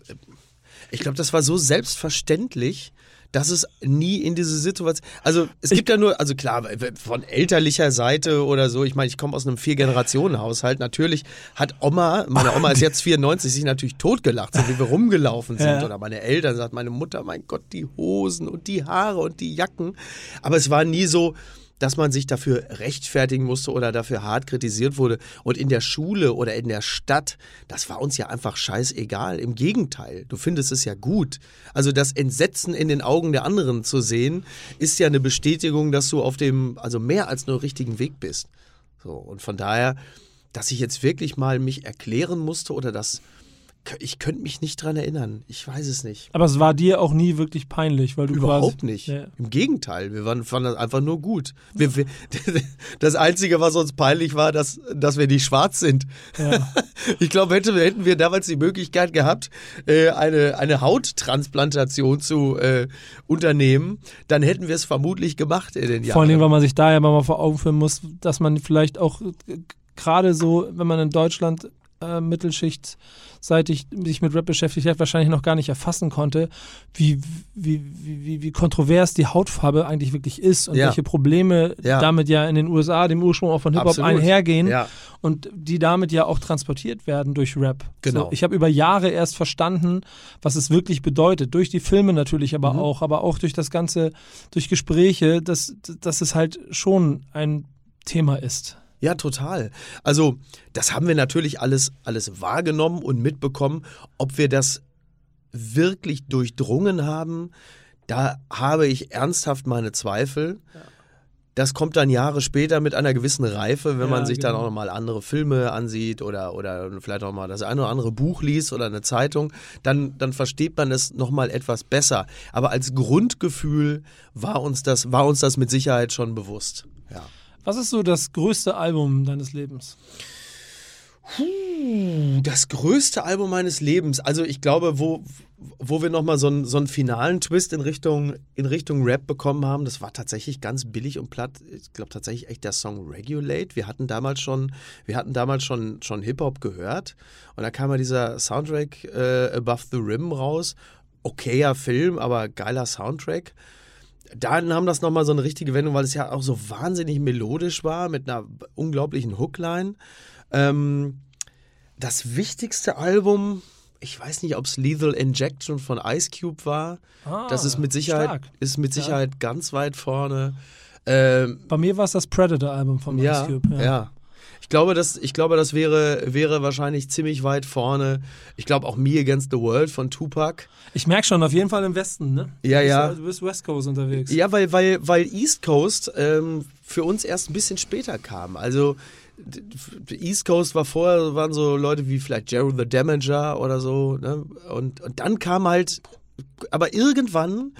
ich glaube, das war so selbstverständlich, dass es nie in diese Situation, also es gibt ja nur, also klar, von elterlicher Seite oder so, ich meine, ich komme aus einem Vier-Generationen-Haushalt, natürlich hat Oma, meine Oma ist jetzt 94, sich natürlich totgelacht, so wie wir rumgelaufen sind Ja. oder meine Eltern, sagt meine Mutter, mein Gott, die Hosen und die Haare und die Jacken, aber es war nie so, dass man sich dafür rechtfertigen musste oder dafür hart kritisiert wurde. Und in der Schule oder in der Stadt, das war uns ja einfach scheißegal. Im Gegenteil, du findest es ja gut. Also das Entsetzen in den Augen der anderen zu sehen, ist ja eine Bestätigung, dass du auf dem, also mehr als nur richtigen Weg bist. So, und von daher, dass ich jetzt wirklich mal mich erklären musste oder das, ich könnte mich nicht dran erinnern. Ich weiß es nicht. Aber es war dir auch nie wirklich peinlich, weil du Überhaupt nicht. Ja. Im Gegenteil, wir waren, fanden das einfach nur gut. Wir, wir, das Einzige, was uns peinlich war, dass, dass wir nicht schwarz sind. Ja. Ich glaube, hätte, hätten wir damals die Möglichkeit gehabt, äh, eine, eine Hauttransplantation zu äh, unternehmen, dann hätten wir es vermutlich gemacht in den Jahren. Vor Dingen, weil man sich da ja mal vor Augen führen muss, dass man vielleicht auch äh, gerade so, wenn man in Deutschland äh, mittelschichtseitig sich mit Rap beschäftigt hat, wahrscheinlich noch gar nicht erfassen konnte, wie, wie, wie, wie, kontrovers die Hautfarbe eigentlich wirklich ist und Ja. welche Probleme Ja. damit ja in den USA, dem Ursprung auch von Hip-Hop, einhergehen Ja. und die damit ja auch transportiert werden durch Rap. Genau. So, ich habe über Jahre erst verstanden, was es wirklich bedeutet. Durch die Filme natürlich aber Mhm. auch, aber auch durch das Ganze, durch Gespräche, dass, dass es halt schon ein Thema ist. Ja, total. Also, das haben wir natürlich alles, alles wahrgenommen und mitbekommen. Ob wir das wirklich durchdrungen haben, da habe ich ernsthaft meine Zweifel. das kommt dann Jahre später mit einer gewissen Reife, wenn Ja, man sich dann genau. auch nochmal andere Filme ansieht oder, oder vielleicht auch mal das eine oder andere Buch liest oder eine Zeitung, dann, dann versteht man es nochmal etwas besser. Aber als Grundgefühl war uns das, war uns das mit Sicherheit schon bewusst. Ja. Was ist so das größte Album deines Lebens? Puh, das größte Album meines Lebens. Also ich glaube, wo, wo wir nochmal so einen, so einen finalen Twist in Richtung, in Richtung Rap bekommen haben, das war tatsächlich ganz billig und platt. Ich glaube tatsächlich echt der Song Regulate. Wir hatten damals schon, wir hatten damals schon, schon Hip-Hop gehört. Und da kam ja dieser Soundtrack äh, Above the Rim raus. Okayer Film, aber geiler Soundtrack. Da nahm das nochmal so eine richtige Wendung, weil es ja auch so wahnsinnig melodisch war mit einer unglaublichen Hookline. Ähm, das wichtigste Album, ich weiß nicht, ob es Lethal Injection von Ice Cube war. Ah, das ist mit Sicherheit, stark. ist mit Sicherheit ganz weit vorne. Ähm, Bei mir war es das Predator-Album von ja, Ice Cube. ja. Ich glaube, das, ich glaube, das wäre, wäre wahrscheinlich ziemlich weit vorne. Ich glaube auch Me Against the World von Tupac. Ich merke schon, auf jeden Fall im Westen, ne? Ja, ja. Du bist West Coast unterwegs. Ja, weil, weil, weil East Coast ähm, für uns erst ein bisschen später kam. Also East Coast war vorher, waren so Leute wie vielleicht Gerald the Damager oder so. Ne? Und, und dann kam halt, aber irgendwann,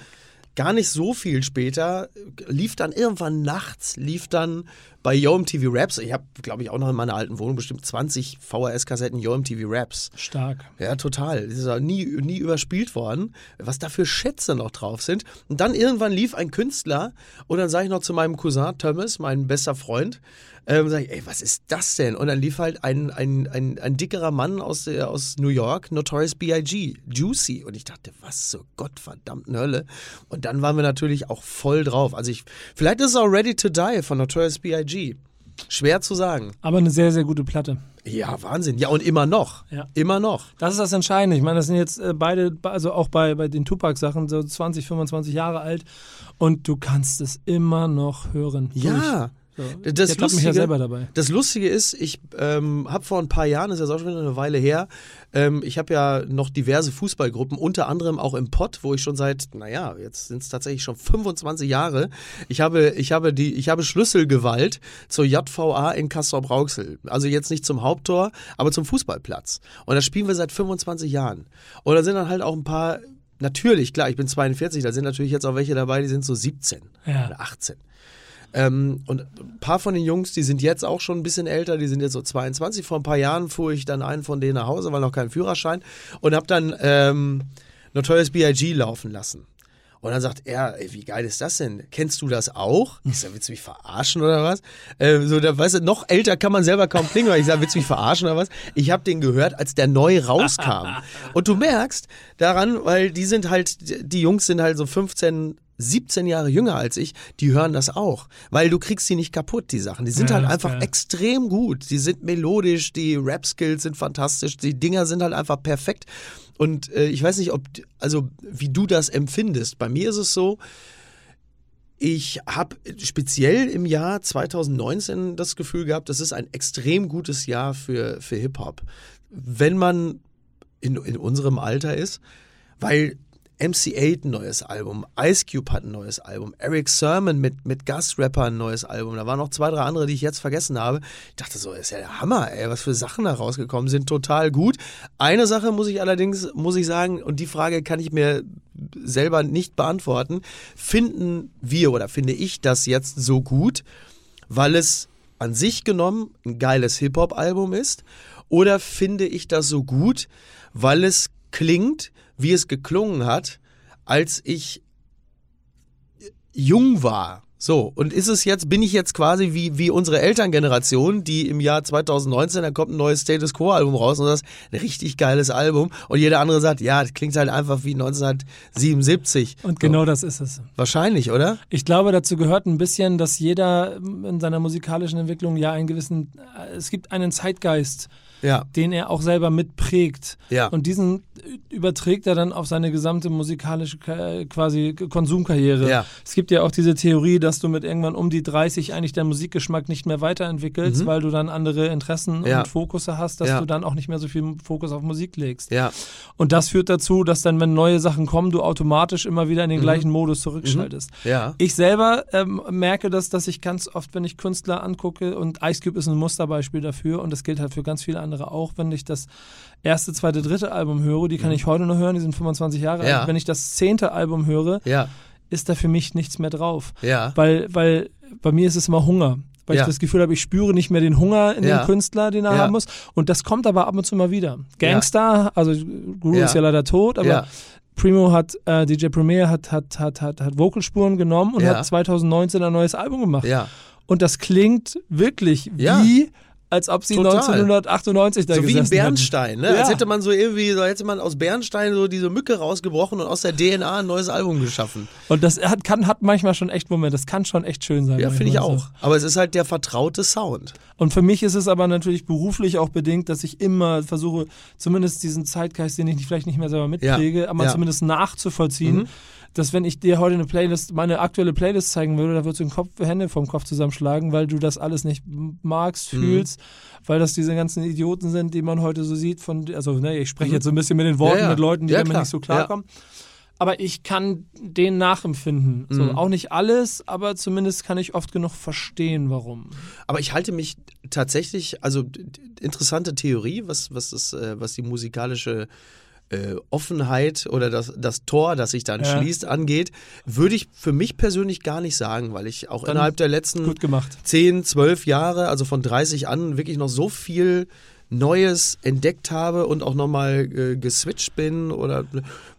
gar nicht so viel später, lief dann irgendwann nachts, lief dann bei Yo MTV Raps, ich habe, glaube ich, auch noch in meiner alten Wohnung bestimmt 20 VHS-Kassetten Yo MTV Raps. Stark. Ja, total. Das ist auch nie, nie überspielt worden, was da für Schätze noch drauf sind. Und dann irgendwann lief ein Künstler und dann sage ich noch zu meinem Cousin Thomas, mein bester Freund, ähm, sag ich, ey, was ist das denn? Und dann lief halt ein, ein, ein, ein dickerer Mann aus, der, aus New York, Notorious B.I.G., Juicy. Und ich dachte, was zur gottverdammten Hölle. Und dann waren wir natürlich auch voll drauf. Also ich, vielleicht ist es auch Ready to Die von Notorious B.I.G. Schwer zu sagen. Aber eine sehr, sehr gute Platte. Ja, Wahnsinn. Ja, und immer noch. Ja. Immer noch. Das ist das Entscheidende. Ich meine, das sind jetzt äh, beide, also auch bei, bei den Tupac-Sachen, so 20, 25 Jahre alt. Und du kannst es immer noch hören. Ja. So. Das ich mich ja Lustige- selber dabei. Das Lustige ist, ich ähm, habe vor ein paar Jahren, das ist jetzt auch schon wieder eine Weile her, ähm, ich habe ja noch diverse Fußballgruppen, unter anderem auch im Pott, wo ich schon seit, naja, jetzt sind es tatsächlich schon 25 Jahre. Ich habe, ich habe die, ich habe Schlüsselgewalt zur JVA in Castrop-Rauxel. Also jetzt nicht zum Haupttor, aber zum Fußballplatz. Und da spielen wir seit 25 Jahren. Und da sind dann halt auch ein paar, natürlich, klar, ich bin 42, da sind natürlich jetzt auch welche dabei, die sind so 17 Ja. oder 18. Ähm, und ein paar von den Jungs, die sind jetzt auch schon ein bisschen älter, die sind jetzt so 22. Vor ein paar Jahren fuhr ich dann einen von denen nach Hause, weil noch kein Führerschein und habe dann ähm, Notorious B.I.G. laufen lassen. Und dann sagt er, ey, wie geil ist das denn? Kennst du das auch? Ich sag, willst du mich verarschen oder was? Ähm, so, da weißt du, noch älter kann man selber kaum klingen, weil ich sage, willst du mich verarschen oder was? Ich habe den gehört, als der neu rauskam. Und du merkst daran, weil die sind halt, die Jungs sind halt so 15, 17 Jahre jünger als ich, die hören das auch. Weil du kriegst die nicht kaputt, die Sachen. Die sind Ja, halt einfach geil. extrem gut. Die sind melodisch, die Rap-Skills sind fantastisch, die Dinger sind halt einfach perfekt. Und äh, ich weiß nicht, ob, also wie du das empfindest. Bei mir ist es so, ich habe speziell im Jahr 2019 das Gefühl gehabt, das ist ein extrem gutes Jahr für, für Hip-Hop. Wenn man in, in unserem Alter ist, weil MC8 ein neues Album, Ice Cube hat ein neues Album, Eric Sermon mit, mit Gastrapper ein neues Album, da waren noch zwei, drei andere, die ich jetzt vergessen habe. Ich dachte so, ist ja der Hammer, ey, was für Sachen da rausgekommen sind, total gut. Eine Sache muss ich allerdings, muss ich sagen, und die Frage kann ich mir selber nicht beantworten, finden wir oder finde ich das jetzt so gut, weil es an sich genommen ein geiles Hip-Hop-Album ist? Oder finde ich das so gut, weil es klingt, wie es geklungen hat, als ich jung war? So, und ist es jetzt, bin ich jetzt quasi wie, wie unsere Elterngeneration, die im Jahr 2019, da kommt ein neues Status Quo-Album raus und das ist ein richtig geiles Album und jeder andere sagt, ja, das klingt halt einfach wie 1977. Und genau das ist es. Wahrscheinlich, oder? Ich glaube, dazu gehört ein bisschen, dass jeder in seiner musikalischen Entwicklung ja einen gewissen, es gibt einen Zeitgeist, Ja. den er auch selber mitprägt. Ja. Und diesen überträgt er dann auf seine gesamte musikalische Ka- quasi Konsumkarriere. Ja. Es gibt ja auch diese Theorie, dass du mit irgendwann um die 30 eigentlich deinen Musikgeschmack nicht mehr weiterentwickelst, Mhm. weil du dann andere Interessen Ja. und Fokusse hast, dass du dann auch nicht mehr so viel Fokus auf Musik legst. Und das führt dazu, dass dann, wenn neue Sachen kommen, du automatisch immer wieder in den gleichen Modus zurückschaltest. Mhm. Ich selber ähm, merke das, dass ich ganz oft, wenn ich Künstler angucke, und Ice Cube ist ein Musterbeispiel dafür, und das gilt halt für ganz viele andere auch, wenn ich das erste, zweite, dritte Album höre, die kann ich heute noch hören, die sind 25 Jahre Mhm. Ja. alt. Wenn ich das zehnte Album höre, Ja, ist da für mich nichts mehr drauf. ja. Weil, weil bei mir ist es immer Hunger. Weil ich das Gefühl habe, ich spüre nicht mehr den Hunger in dem Künstler, den er haben muss. Und das kommt aber ab und zu mal wieder. Gangster, also Guru ist ja leider tot, aber. Primo hat, äh, DJ Premier hat, hat, hat, hat, hat Vocalspuren genommen und Ja. hat 2019 ein neues Album gemacht. Ja. Und das klingt wirklich Ja. wie, als ob sie Total. 1998 da So wie gesessen ein Bernstein, ne? Ja. Als hätte man so irgendwie, so hätte man aus Bernstein so diese Mücke rausgebrochen und aus der DNA ein neues Album geschaffen. Und das hat, kann, hat manchmal schon echt Momente. Das kann schon echt schön sein. Ja, finde ich auch. Aber es ist halt der vertraute Sound. Und für mich ist es aber natürlich beruflich auch bedingt, dass ich immer versuche, zumindest diesen Zeitgeist, den ich vielleicht nicht mehr selber mitkriege, aber ja. zumindest nachzuvollziehen. Mhm. Dass wenn ich dir heute eine Playlist, meine aktuelle Playlist zeigen würde, da würdest du den Kopf, Hände vom Kopf zusammenschlagen, weil du das alles nicht magst, Mhm. fühlst, weil das diese ganzen Idioten sind, die man heute so sieht von, also ne, ich spreche jetzt so ein bisschen mit den Worten Mhm. Ja, ja. mit Leuten, die Ja, damit klar. nicht so klarkommen. Aber ich kann den nachempfinden. So, Mhm. auch nicht alles, aber zumindest kann ich oft genug verstehen, warum. Aber ich halte mich tatsächlich, also interessante Theorie, was, was, das, äh, was die musikalische äh, Offenheit oder das, das Tor, das sich dann Ja. schließt, angeht, würde ich für mich persönlich gar nicht sagen, weil ich auch Dann innerhalb der letzten Gut gemacht. 10, 12 Jahre, also von 30 an, wirklich noch so viel Neues entdeckt habe und auch nochmal äh, geswitcht bin oder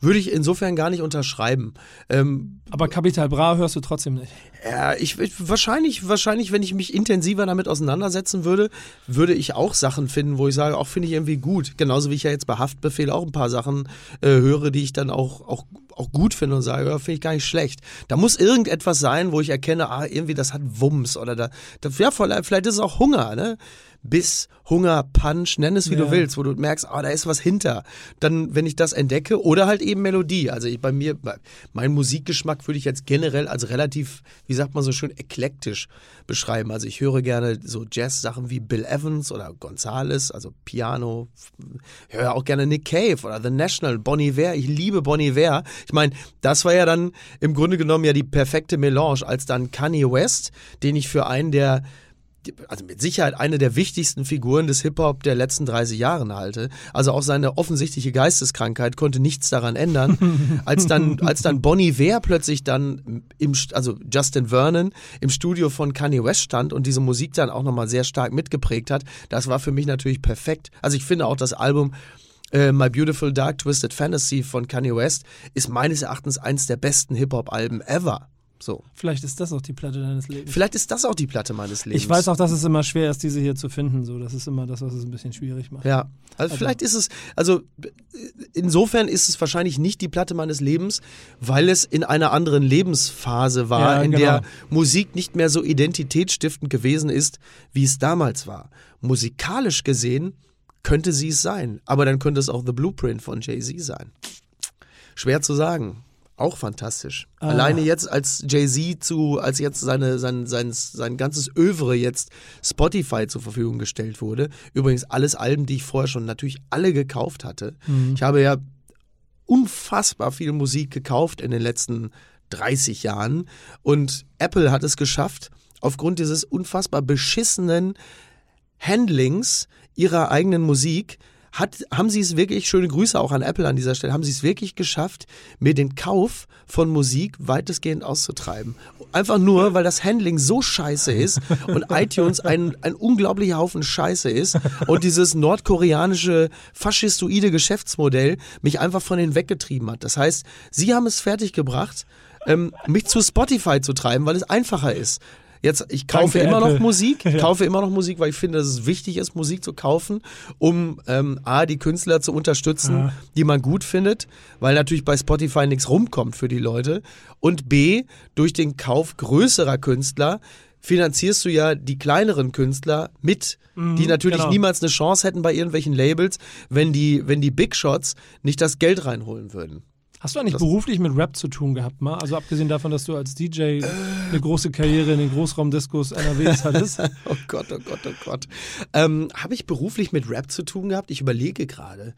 würde ich insofern gar nicht unterschreiben. Ähm, Aber Capital Bra hörst du trotzdem nicht. ja, ich, ich wahrscheinlich, wahrscheinlich, wenn ich mich intensiver damit auseinandersetzen würde, würde ich auch Sachen finden, wo ich sage, auch finde ich irgendwie gut. Genauso wie ich ja jetzt bei Haftbefehl auch ein paar Sachen äh, höre, die ich dann auch, auch, auch gut finde und sage, ja, finde ich gar nicht schlecht. Da muss irgendetwas sein, wo ich erkenne, ah, irgendwie das hat Wumms oder da, da ja, vielleicht ist es auch Hunger, ne? Biss, Hunger, Punch, nenn es wie Ja. du willst, wo du merkst, ah, da ist was hinter. Dann, wenn ich das entdecke, oder halt eben Melodie. Also ich, bei mir, bei, mein Musikgeschmack würde ich jetzt generell als relativ, wie sagt man so schön, eklektisch beschreiben. Also ich höre gerne so Jazz-Sachen wie Bill Evans oder Gonzales, also Piano. Ich höre auch gerne Nick Cave oder The National, Bon Iver. Ich liebe Bon Iver. Ich meine, das war ja dann im Grunde genommen ja die perfekte Melange, als dann Kanye West, den ich für einen der also mit Sicherheit eine der wichtigsten Figuren des Hip-Hop der letzten 30 Jahren halte. Also auch seine offensichtliche Geisteskrankheit konnte nichts daran ändern. als dann, als dann Bonnie Ware plötzlich dann im, also Justin Vernon im Studio von Kanye West stand und diese Musik dann auch nochmal sehr stark mitgeprägt hat, das war für mich natürlich perfekt. Also ich finde auch das Album äh, My Beautiful Dark Twisted Fantasy von Kanye West ist meines Erachtens eins der besten Hip-Hop-Alben ever. So. Vielleicht ist das auch die Platte deines Lebens. Vielleicht ist das auch die Platte meines Lebens. Ich weiß auch, dass es immer schwer ist, diese hier zu finden. So, das ist immer das, was es ein bisschen schwierig macht. Ja, also vielleicht ist es, also insofern ist es wahrscheinlich nicht die Platte meines Lebens, weil es in einer anderen Lebensphase war, Ja, in genau. der Musik nicht mehr so identitätsstiftend gewesen ist, wie es damals war. Musikalisch gesehen könnte sie es sein, aber dann könnte es auch The Blueprint von Jay-Z sein. Schwer zu sagen. Auch fantastisch. Ah. Alleine jetzt als Jay-Z zu, als jetzt seine, sein, sein, sein ganzes Övre jetzt Spotify zur Verfügung gestellt wurde. Übrigens alles Alben, die ich vorher schon natürlich alle gekauft hatte. Mhm. Ich habe ja unfassbar viel Musik gekauft in den letzten 30 Jahren und Apple hat es geschafft, aufgrund dieses unfassbar beschissenen Handlings ihrer eigenen Musik hat, haben sie es wirklich, schöne Grüße auch an Apple an dieser Stelle, haben sie es wirklich geschafft, mir den Kauf von Musik weitestgehend auszutreiben. Einfach nur, weil das Handling so scheiße ist und iTunes ein, ein unglaublicher Haufen Scheiße ist und dieses nordkoreanische faschistoide Geschäftsmodell mich einfach von denen weggetrieben hat. Das heißt, sie haben es fertiggebracht, ähm, mich zu Spotify zu treiben, weil es einfacher ist. Jetzt, ich kaufe immer Apple. noch Musik, ich Ja. kaufe immer noch Musik, weil ich finde, dass es wichtig ist, Musik zu kaufen, um ähm, A, die Künstler zu unterstützen, Ja. die man gut findet, weil natürlich bei Spotify nichts rumkommt für die Leute. Und B, durch den Kauf größerer Künstler finanzierst du ja die kleineren Künstler mit, die natürlich genau. niemals eine Chance hätten bei irgendwelchen Labels, wenn die, wenn die Big Shots nicht das Geld reinholen würden. Hast du eigentlich Das- beruflich mit Rap zu tun gehabt, mal? Also abgesehen davon, dass du als DJ eine große Karriere in den Großraumdiskos NRWs hattest. Oh Gott, oh Gott, oh Gott. Ähm, Habe ich beruflich mit Rap zu tun gehabt? Ich überlege gerade.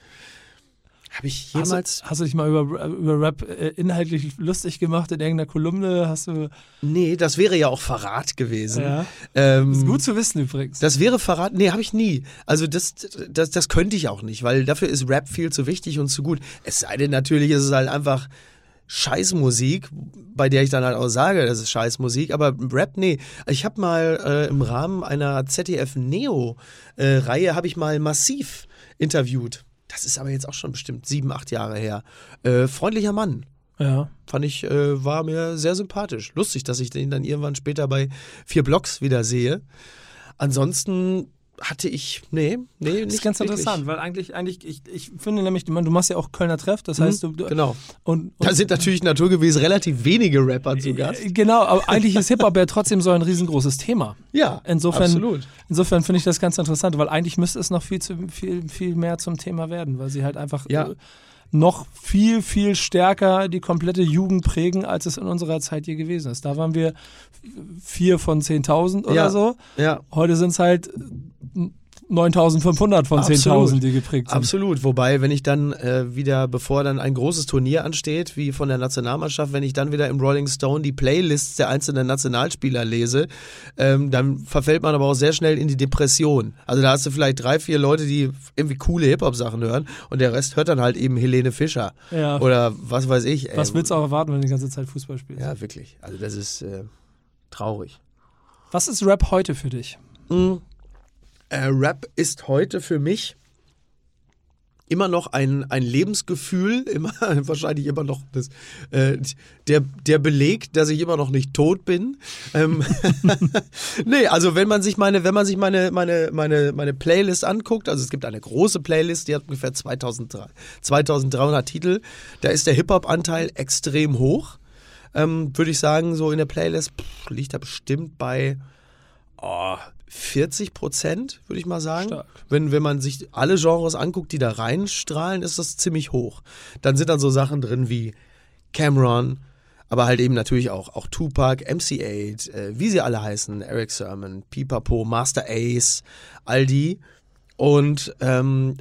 Habe ich Hast jemals. du, hast du dich mal über, über Rap äh, inhaltlich lustig gemacht in irgendeiner Kolumne? Hast du. Nee, das wäre ja auch Verrat gewesen. Ja. Ähm, Ist gut zu wissen übrigens. Das wäre Verrat. Nee, habe ich nie. Also das, das, das könnte ich auch nicht, weil dafür ist Rap viel zu wichtig und zu gut. Es sei denn, natürlich ist es halt einfach Scheißmusik, bei der ich dann halt auch sage, das ist Scheißmusik, aber Rap, nee. Ich habe mal äh, im Rahmen einer ZDF Neo-Reihe, habe ich mal massiv interviewt. Das ist aber jetzt auch schon bestimmt sieben, acht Jahre her. Äh, freundlicher Mann. ja. Fand ich, äh, war mir sehr sympathisch. Lustig, dass ich den dann irgendwann später bei vier Blocks wieder sehe. Ansonsten hatte ich, nee, nee, nicht Das ist ganz wirklich. interessant, weil eigentlich, eigentlich, ich, ich finde nämlich, du machst ja auch Kölner Treff, das heißt, du. du Genau. und, und Da sind natürlich naturgemäß relativ wenige Rapper zu Gast. Äh, Genau, aber eigentlich ist Hip-Hop ja trotzdem so ein riesengroßes Thema. Ja, Insofern, absolut. insofern finde ich das ganz interessant, weil eigentlich müsste es noch viel, zu, viel, viel mehr zum Thema werden, weil sie halt einfach Ja. äh, noch viel, viel stärker die komplette Jugend prägen, als es in unserer Zeit je gewesen ist. Da waren wir vier von 10.000 oder Ja. so. Ja, Heute sind es halt 9.500 von Absolut. 10.000, die geprägt sind. absolut. Wobei, wenn ich dann äh, wieder, bevor dann ein großes Turnier ansteht, wie von der Nationalmannschaft, wenn ich dann wieder im Rolling Stone die Playlists der einzelnen Nationalspieler lese, ähm, dann verfällt man aber auch sehr schnell in die Depression. Also da hast du vielleicht drei, vier Leute, die irgendwie coole Hip-Hop-Sachen hören und der Rest hört dann halt eben Helene Fischer Ja. oder was weiß ich. ey. Was willst du auch erwarten, wenn du die ganze Zeit Fußball spielst? Ja, wirklich. Also das ist äh, traurig. Was ist Rap heute für dich? Äh, Rap ist heute für mich immer noch ein, ein Lebensgefühl, immer, wahrscheinlich immer noch das, äh, der, der Beleg, dass ich immer noch nicht tot bin. Ähm, nee, also wenn man sich meine, wenn man sich meine, meine, meine, meine Playlist anguckt, also es gibt eine große Playlist, die hat ungefähr 2003, 2300 Titel, da ist der Hip-Hop-Anteil extrem hoch. Ähm, Würde ich sagen, so in der Playlist pff, liegt er bestimmt bei oh, 40 Prozent, würde ich mal sagen. Stark. Wenn, wenn man sich alle Genres anguckt, die da reinstrahlen, ist das ziemlich hoch. Dann sind dann so Sachen drin wie Cameron, aber halt eben natürlich auch, auch Tupac, MC8, äh, wie sie alle heißen, Eric Sermon, Pipapo, Master Ace, all die. Und ähm,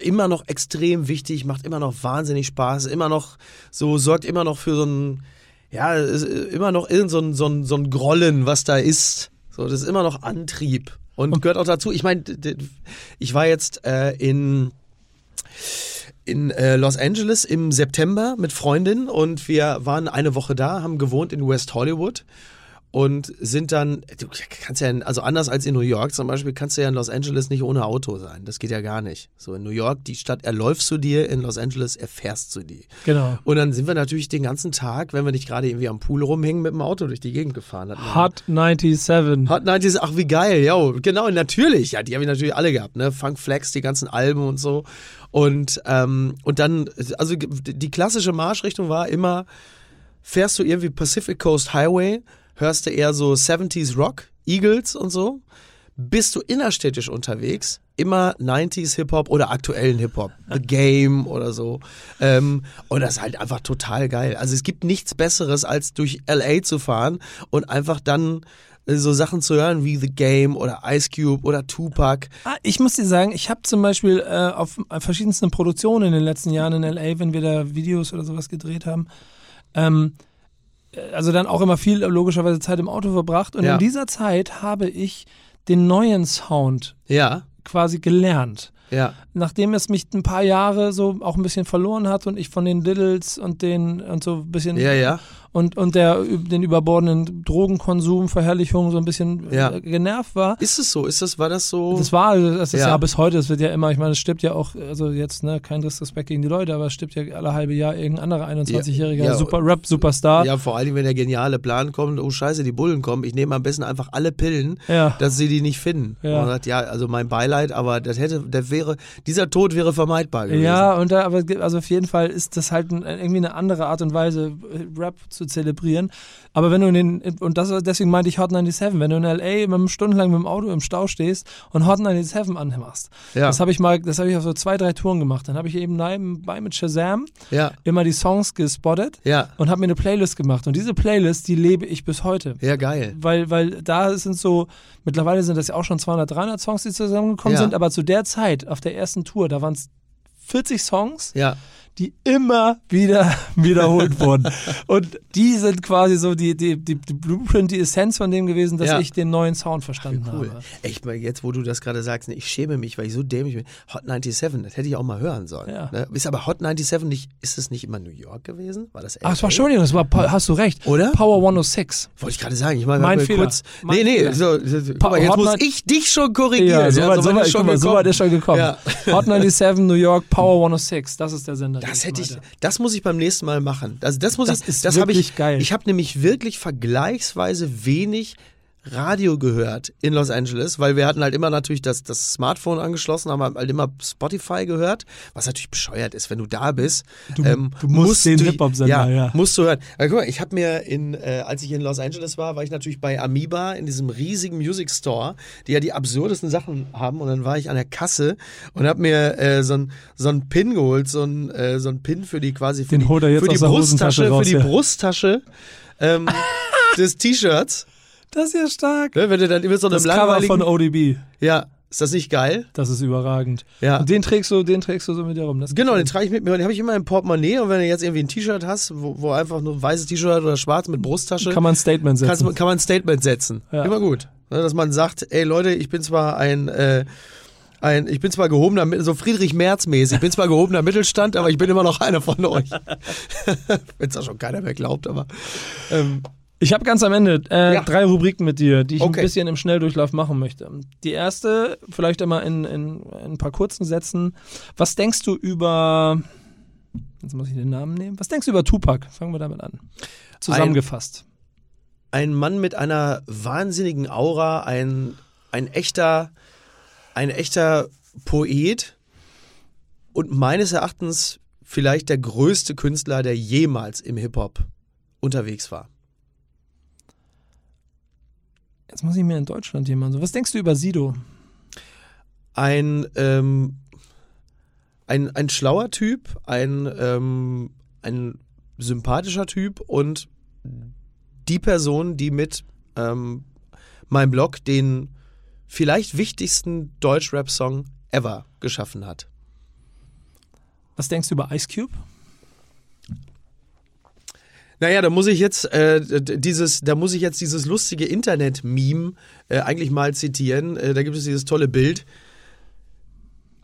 immer noch extrem wichtig, macht immer noch wahnsinnig Spaß, immer noch so, sorgt immer noch für so ein, ja, immer noch irgend so ein, so ein, so ein Grollen, was da ist. So, das ist immer noch Antrieb. Und gehört auch dazu. Ich meine, ich war jetzt äh, in in äh, Los Angeles im September mit Freundin und wir waren eine Woche da, haben gewohnt in West Hollywood und sind dann, du kannst ja, also anders als in New York zum Beispiel, kannst du ja in Los Angeles nicht ohne Auto sein. Das geht ja gar nicht. So in New York, die Stadt erläufst du dir, in Los Angeles erfährst du die. Genau. Und dann sind wir natürlich den ganzen Tag, wenn wir nicht gerade irgendwie am Pool rumhängen, mit dem Auto durch die Gegend gefahren. Hot 97. Hot 90s, ach wie geil, ja, genau, natürlich, ja, die habe ich natürlich alle gehabt, ne, Funk Flex, die ganzen Alben und so und ähm, und dann, also die klassische Marschrichtung war immer, fährst du irgendwie Pacific Coast Highway, hörst du eher so 70s Rock, Eagles und so, bist du innerstädtisch unterwegs, immer 90s Hip-Hop oder aktuellen Hip-Hop, The Game oder so. Ähm, und das ist halt einfach total geil. Also es gibt nichts Besseres, als durch LA zu fahren und einfach dann äh, so Sachen zu hören wie The Game oder Ice Cube oder Tupac. Ah, ich muss dir sagen, ich habe zum Beispiel äh, auf verschiedensten Produktionen in den letzten Jahren in LA, wenn wir da Videos oder sowas gedreht haben, ähm, äh, also dann auch immer viel logischerweise Zeit im Auto verbracht. Und Ja. in dieser Zeit habe ich den neuen Sound Ja, quasi gelernt. ja. Nachdem es mich ein paar Jahre so auch ein bisschen verloren hat und ich von den Diddles und den und so ein bisschen Ja, ja. Und, und der den überbordenden Drogenkonsum, Verherrlichung so ein bisschen Ja. äh, genervt war. Ist es so? Ist das, war das so? Das war, das ist ja. Ja. bis heute, es wird ja immer, ich meine, es stirbt ja auch, also jetzt, ne, kein Disrespekt gegen die Leute, aber es stirbt ja alle halbe Jahr irgendein anderer 21-jähriger Ja, Super Rap-Superstar. ja, vor allem, wenn der geniale Plan kommt, oh scheiße, die Bullen kommen, ich nehme am besten einfach alle Pillen, Ja. dass sie die nicht finden. Ja. Und man sagt, ja, also mein Beileid, aber das hätte, der wäre, dieser Tod wäre vermeidbar gewesen. Ja, und da, aber also auf jeden Fall ist das halt ein, irgendwie eine andere Art und Weise, äh, Rap zu zelebrieren. Aber wenn du in den, und das, deswegen meinte ich Hot 97, wenn du in L.A. stundenlang mit dem Auto im Stau stehst und Hot 97 anmachst. Ja. Das habe ich mal, das habe ich auf so zwei, drei Touren gemacht. Dann habe ich eben nebenbei mit Shazam Ja. immer die Songs gespottet Ja. und habe mir eine Playlist gemacht. Und diese Playlist, die lebe ich bis heute. Ja, geil. Weil, weil da sind so, mittlerweile sind das ja auch schon 200, 300 Songs, die zusammengekommen sind, aber zu der Zeit, auf der ersten Tour, da waren es 40 Songs, Ja. Die immer wieder wiederholt wurden. Und die sind quasi so die, die, die, die Blueprint, die Essenz von dem gewesen, dass Ja. ich den neuen Sound verstanden Cool. habe. Echt mal, jetzt wo du das gerade sagst, ne, ich schäme mich, weil ich so dämlich bin. Hot 97, das hätte ich auch mal hören sollen. Ja. Ne? Ist aber Hot 97 nicht, ist es nicht immer New York gewesen? War das Ach, es war LA? Entschuldigung, das war, hast du recht. Oder? Power 106. Wollte ich gerade sagen, ich meine, Mein Fehler. kurz. Mein nee, nee, so, so, guck mal, jetzt Hot muss ich dich schon korrigieren. Ja, so weit, so, weit so weit ist schon gekommen. Ja. Hot 97, New York, Power 106. Das ist der Sender. Das hätte ich, das muss ich beim nächsten Mal machen. Also das muss Das ich, ist das habe wirklich ich, geil. Ich habe nämlich wirklich vergleichsweise wenig Radio gehört in Los Angeles, weil wir hatten halt immer natürlich das, das Smartphone angeschlossen, haben halt immer Spotify gehört, was natürlich bescheuert ist, wenn du da bist. Du- ähm, du musst den Hip-Hop-Sender, ja, ja. musst du hören. Aber guck mal, ich habe mir in, äh, als ich in Los Angeles war, war ich natürlich bei Amoeba in diesem riesigen Music Store, die ja die absurdesten Sachen haben. Und dann war ich an der Kasse und habe mir äh, so ein so Pin geholt, so ein äh, so Pin für die quasi für Den die, für die Brusttasche, raus, für die ja. Brusttasche ähm, des T-Shirts. Das ist ja stark. Ne, wenn du dann immer so einem Das Cover langweiligen, von ODB. ja, ist das nicht geil? Das ist überragend. Ja. Und den trägst du, den trägst du so mit dir rum. Das Genau, den trage ich mit mir und den habe ich immer im Portemonnaie und wenn du jetzt irgendwie ein T-Shirt hast, wo, wo einfach nur ein weißes T-Shirt oder schwarz mit Brusttasche. Kann man ein Statement setzen. kannst, kann man ein Statement setzen. Ja. Immer gut. Ne, Dass man sagt, ey Leute, ich bin zwar ein, äh, ein ich bin zwar gehobener, so Friedrich Merz mäßig, ich bin zwar gehobener Mittelstand, aber ich bin immer noch einer von euch. Wenn es auch schon keiner mehr glaubt, aber ähm, Ich habe ganz am Ende äh, Ja. drei Rubriken mit dir, die ich Okay. ein bisschen im Schnelldurchlauf machen möchte. Die erste, vielleicht immer in, in, in ein paar kurzen Sätzen. Was denkst du über. Jetzt muss ich den Namen nehmen. Was denkst du über Tupac? Fangen wir damit an. Zusammengefasst. ein Mann mit einer wahnsinnigen Aura, ein, ein echter, ein echter Poet und meines Erachtens vielleicht der größte Künstler, der jemals im Hip-Hop unterwegs war. Jetzt muss ich mir in Deutschland jemanden so. Was denkst du über Sido? Ein, ähm, ein, ein schlauer Typ, ein, ähm, ein sympathischer Typ und die Person, die mit ähm, meinem Blog den vielleicht wichtigsten Deutsch-Rap-Song ever geschaffen hat. Was denkst du über Ice Cube? Naja, da muss ich jetzt äh, dieses, da muss ich jetzt dieses lustige Internet-Meme äh, eigentlich mal zitieren. Äh, da gibt es dieses tolle Bild.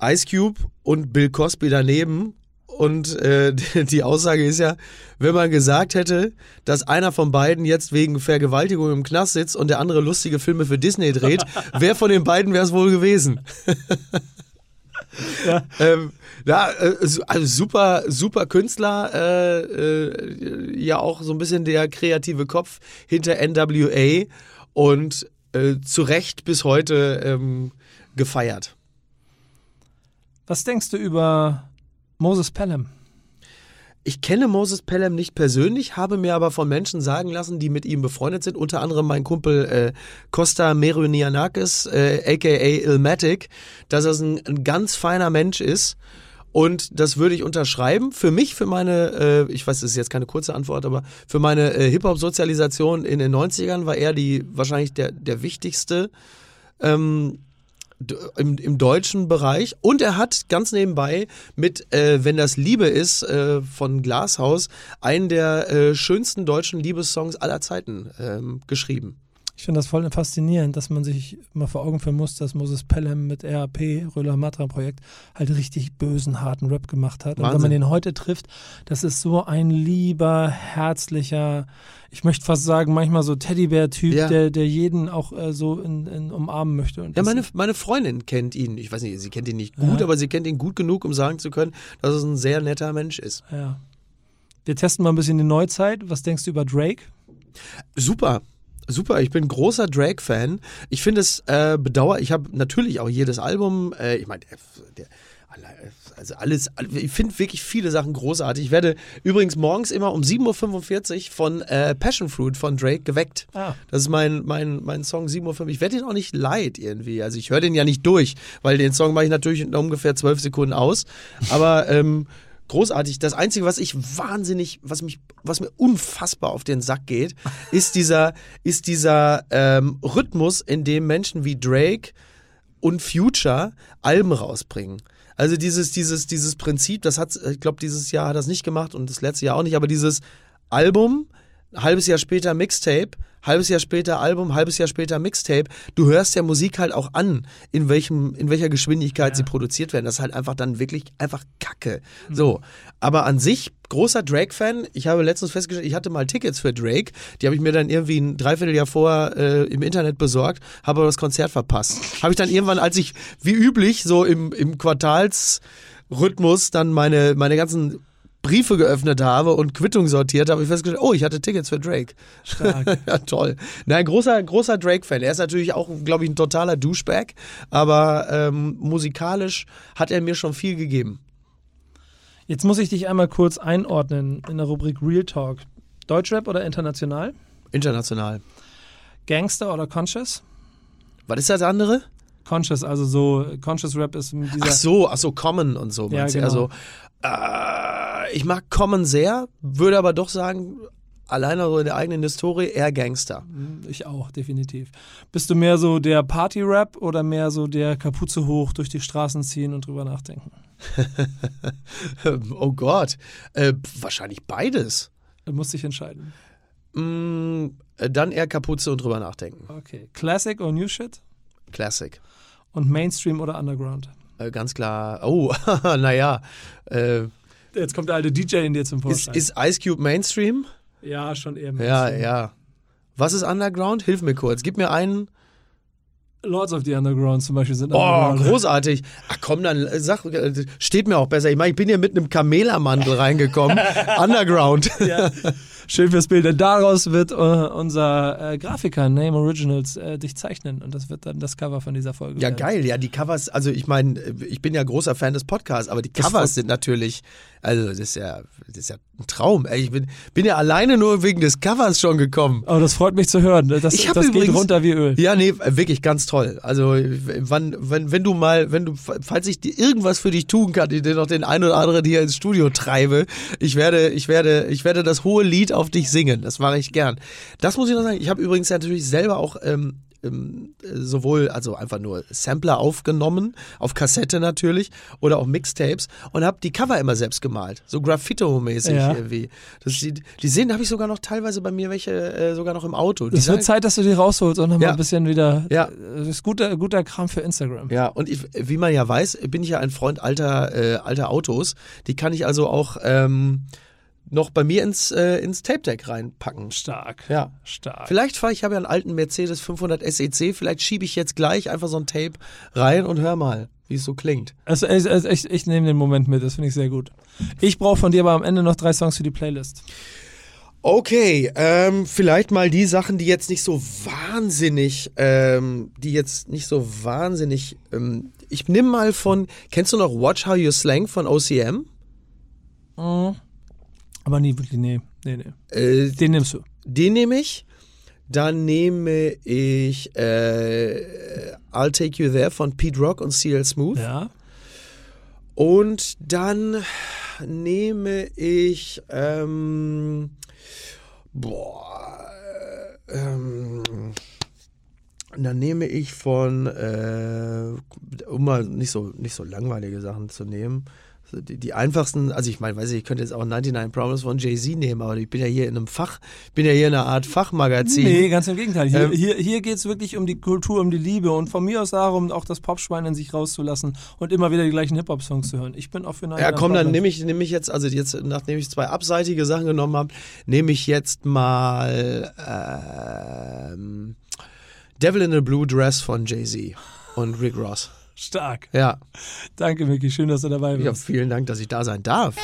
Ice Cube und Bill Cosby daneben. Und äh, die Aussage ist ja, wenn man gesagt hätte, dass einer von beiden jetzt wegen Vergewaltigung im Knast sitzt und der andere lustige Filme für Disney dreht, wer von den beiden wäre es wohl gewesen? Ja. Ähm, ja, äh, also super, super Künstler, äh, äh, ja auch so ein bisschen der kreative Kopf hinter NWA und äh, zu Recht bis heute ähm, gefeiert. Was denkst du über Moses Pelham? Ich kenne Moses Pelham nicht persönlich, habe mir aber von Menschen sagen lassen, die mit ihm befreundet sind, unter anderem mein Kumpel äh, Costa Meronianakis, äh, aka Ilmatic, dass er ein, ein ganz feiner Mensch ist. Und das würde ich unterschreiben. Für mich, für meine, äh, ich weiß, das ist jetzt keine kurze Antwort, aber für meine äh, Hip-Hop-Sozialisation in den 90ern war er die wahrscheinlich der, der wichtigste ähm, im, im deutschen Bereich. Und er hat ganz nebenbei mit äh, Wenn das Liebe ist äh, von Glashaus einen der äh, schönsten deutschen Liebessongs aller Zeiten ähm, geschrieben. Ich finde das voll faszinierend, dass man sich mal vor Augen führen muss, dass Moses Pelham mit RAP, Röller Matra Projekt, halt richtig bösen, harten Rap gemacht hat. Und wenn Wahnsinn. man den heute trifft, das ist so ein lieber, herzlicher, ich möchte fast sagen, manchmal so Teddybär-Typ, Ja. der, der jeden auch äh, so in, in umarmen möchte. Ja, meine, meine Freundin kennt ihn. Ich weiß nicht, sie kennt ihn nicht gut, Ja. aber sie kennt ihn gut genug, um sagen zu können, dass es ein sehr netter Mensch ist. ja. Wir testen mal ein bisschen die Neuzeit. Was denkst du über Drake? Super. Super, ich bin großer Drake-Fan. Ich finde es äh, bedauer, ich habe natürlich auch jedes Album, äh, ich meine, Also alles, ich finde wirklich viele Sachen großartig. Ich werde übrigens morgens immer um 7.45 Uhr von äh, Passion Fruit von Drake geweckt. Ah. Das ist mein, mein, mein Song 7.45 Uhr. Ich werde den auch nicht leid irgendwie. Also ich höre den ja nicht durch, weil den Song mache ich natürlich in ungefähr zwölf Sekunden aus. Aber ähm, großartig. Das Einzige, was ich wahnsinnig, was mich, was mir unfassbar auf den Sack geht, ist dieser, ist dieser ähm, Rhythmus, in dem Menschen wie Drake und Future Alben rausbringen. Also dieses, dieses, dieses Prinzip, das hat, ich glaube, dieses Jahr hat das nicht gemacht und das letzte Jahr auch nicht, aber dieses Album, halbes Jahr später Mixtape, halbes Jahr später Album, halbes Jahr später Mixtape. Du hörst der Musik halt auch an, in welchem, in welcher Geschwindigkeit ja. sie produziert werden. Das ist halt einfach dann wirklich einfach Kacke. Mhm. So. Aber an sich, großer Drake-Fan. Ich habe letztens festgestellt, ich hatte mal Tickets für Drake. Die habe ich mir dann irgendwie ein Dreivierteljahr vorher äh, im Internet besorgt, habe aber das Konzert verpasst. Habe ich dann irgendwann, als ich, wie üblich, so im, im Quartalsrhythmus dann meine, meine ganzen Briefe geöffnet habe und Quittung sortiert habe, ich festgestellt, oh, ich hatte Tickets für Drake. Stark. ja, toll. Nein, großer, großer Drake-Fan. Er ist natürlich auch, glaube ich, ein totaler Douchebag, aber ähm, musikalisch hat er mir schon viel gegeben. Jetzt muss ich dich einmal kurz einordnen in der Rubrik Real Talk. Deutschrap oder international? International. Gangster oder Conscious? Was ist das andere? Conscious, also so Conscious Rap ist dieser. Ach so, ach so, Common und so. Ja, genau. Also, äh, ich mag Common sehr, würde aber doch sagen, alleine so in der eigenen Historie eher Gangster. Hm, ich auch, definitiv. Bist du mehr so der Party-Rap oder mehr so der Kapuze hoch durch die Straßen ziehen und drüber nachdenken? oh Gott, äh, wahrscheinlich beides. Du musst dich entscheiden. Mm, dann eher Kapuze und drüber nachdenken. Okay. Classic oder New Shit? Classic. Und Mainstream oder Underground? Äh, ganz klar. Oh, naja. Äh, Jetzt kommt der alte DJ in dir zum Vorschein. Ist, ist Ice Cube Mainstream? Ja, schon eher Mainstream. Ja, ja. Was ist Underground? Hilf mir kurz. Gib mir einen. Lords of the Underground zum Beispiel sind Oh, großartig. Ach komm, dann sag, äh, steht mir auch besser. Ich meine, ich bin hier mit einem Kamelermantel reingekommen. Underground. Ja. Schön fürs Bild. Denn daraus wird uh, unser äh, Grafiker Name Originals äh, dich zeichnen und das wird dann das Cover von dieser Folge. Ja, werden. geil. Ja, die Covers, also ich meine, ich bin ja großer Fan des Podcasts, aber die Covers sind natürlich, also das ist ja, das ist ja ein Traum. Ich bin, bin ja alleine nur wegen des Covers schon gekommen. Oh, das freut mich zu hören. Das, ich das übrigens, geht runter wie Öl. Ja, nee, wirklich ganz toll. Also, wann, wenn, wenn du mal, wenn du, falls ich dir irgendwas für dich tun kann, ich dir noch den einen oder anderen hier ins Studio treibe, ich werde, ich werde, ich werde das hohe Lied auf dich singen. Das mache ich gern. Das muss ich noch sagen. Ich habe übrigens natürlich selber auch ähm, ähm, sowohl, also einfach nur Sampler aufgenommen, auf Kassette natürlich, oder auch Mixtapes und habe die Cover immer selbst gemalt. So Graffito-mäßig ja. irgendwie. Das, die, die sehen, habe ich sogar noch teilweise bei mir welche, äh, sogar noch im Auto. Es wird Zeit, dass du die rausholst und nochmal ja. ein bisschen wieder. Ja. Das ist guter, guter Kram für Instagram. Ja, und ich, wie man ja weiß, bin ich ja ein Freund alter, äh, alter Autos. Die kann ich also auch. Ähm, noch bei mir ins, äh, ins Tape Deck reinpacken. Stark. Ja. Stark. Vielleicht fahre ich, habe ja einen alten Mercedes 500 SEC, vielleicht schiebe ich jetzt gleich einfach so ein Tape rein und hör mal, wie es so klingt. Also, also ich, ich nehme den Moment mit, das finde ich sehr gut. Ich brauche von dir aber am Ende noch drei Songs für die Playlist. Okay, ähm, vielleicht mal die Sachen, die jetzt nicht so wahnsinnig, ähm, die jetzt nicht so wahnsinnig, ähm, ich nehme mal von, kennst du noch Watch How You Slang von OCM? Mhm. Aber nie wirklich, nee, nee, nee. Äh, den nimmst du. Den nehme ich. Dann nehme ich äh, I'll Take You There von Pete Rock und CL Smooth. Ja. Und dann nehme ich ähm, boah, ähm, dann nehme ich von äh, um mal nicht so nicht so langweilige Sachen zu nehmen die, die einfachsten, also ich meine, weiß ich, ich könnte jetzt auch 99 Problems von Jay-Z nehmen, aber ich bin ja hier in einem Fach, bin ja hier in einer Art Fachmagazin. Nee, ganz im Gegenteil. Hier, ähm, hier, hier geht es wirklich um die Kultur, um die Liebe und von mir aus darum, auch das Popschwein in sich rauszulassen und immer wieder die gleichen Hip-Hop-Songs zu hören. Ich bin auch für 99 Ja, komm, dann nehme ich, nehm ich jetzt, also jetzt, nachdem ich zwei abseitige Sachen genommen habe, nehme ich jetzt mal ähm, Devil in a Blue Dress von Jay-Z und Rick Ross. Stark. Ja. Danke, Micky. Schön, dass du dabei bist. Ja, vielen Dank, dass ich da sein darf.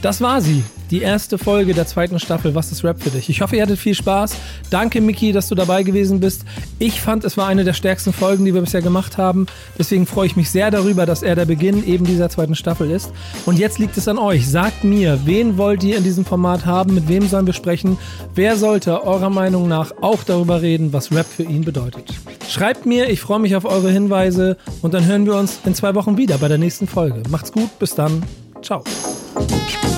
Das war sie, die erste Folge der zweiten Staffel Was ist Rap für dich? Ich hoffe, ihr hattet viel Spaß. Danke, Miki, dass du dabei gewesen bist. Ich fand, es war eine der stärksten Folgen, die wir bisher gemacht haben. Deswegen freue ich mich sehr darüber, dass er der Beginn eben dieser zweiten Staffel ist. Und jetzt liegt es an euch. Sagt mir, wen wollt ihr in diesem Format haben? Mit wem sollen wir sprechen? Wer sollte eurer Meinung nach auch darüber reden, was Rap für ihn bedeutet? Schreibt mir, ich freue mich auf eure Hinweise und dann hören wir uns in zwei Wochen wieder bei der nächsten Folge. Macht's gut, bis dann. Ciao. Bye.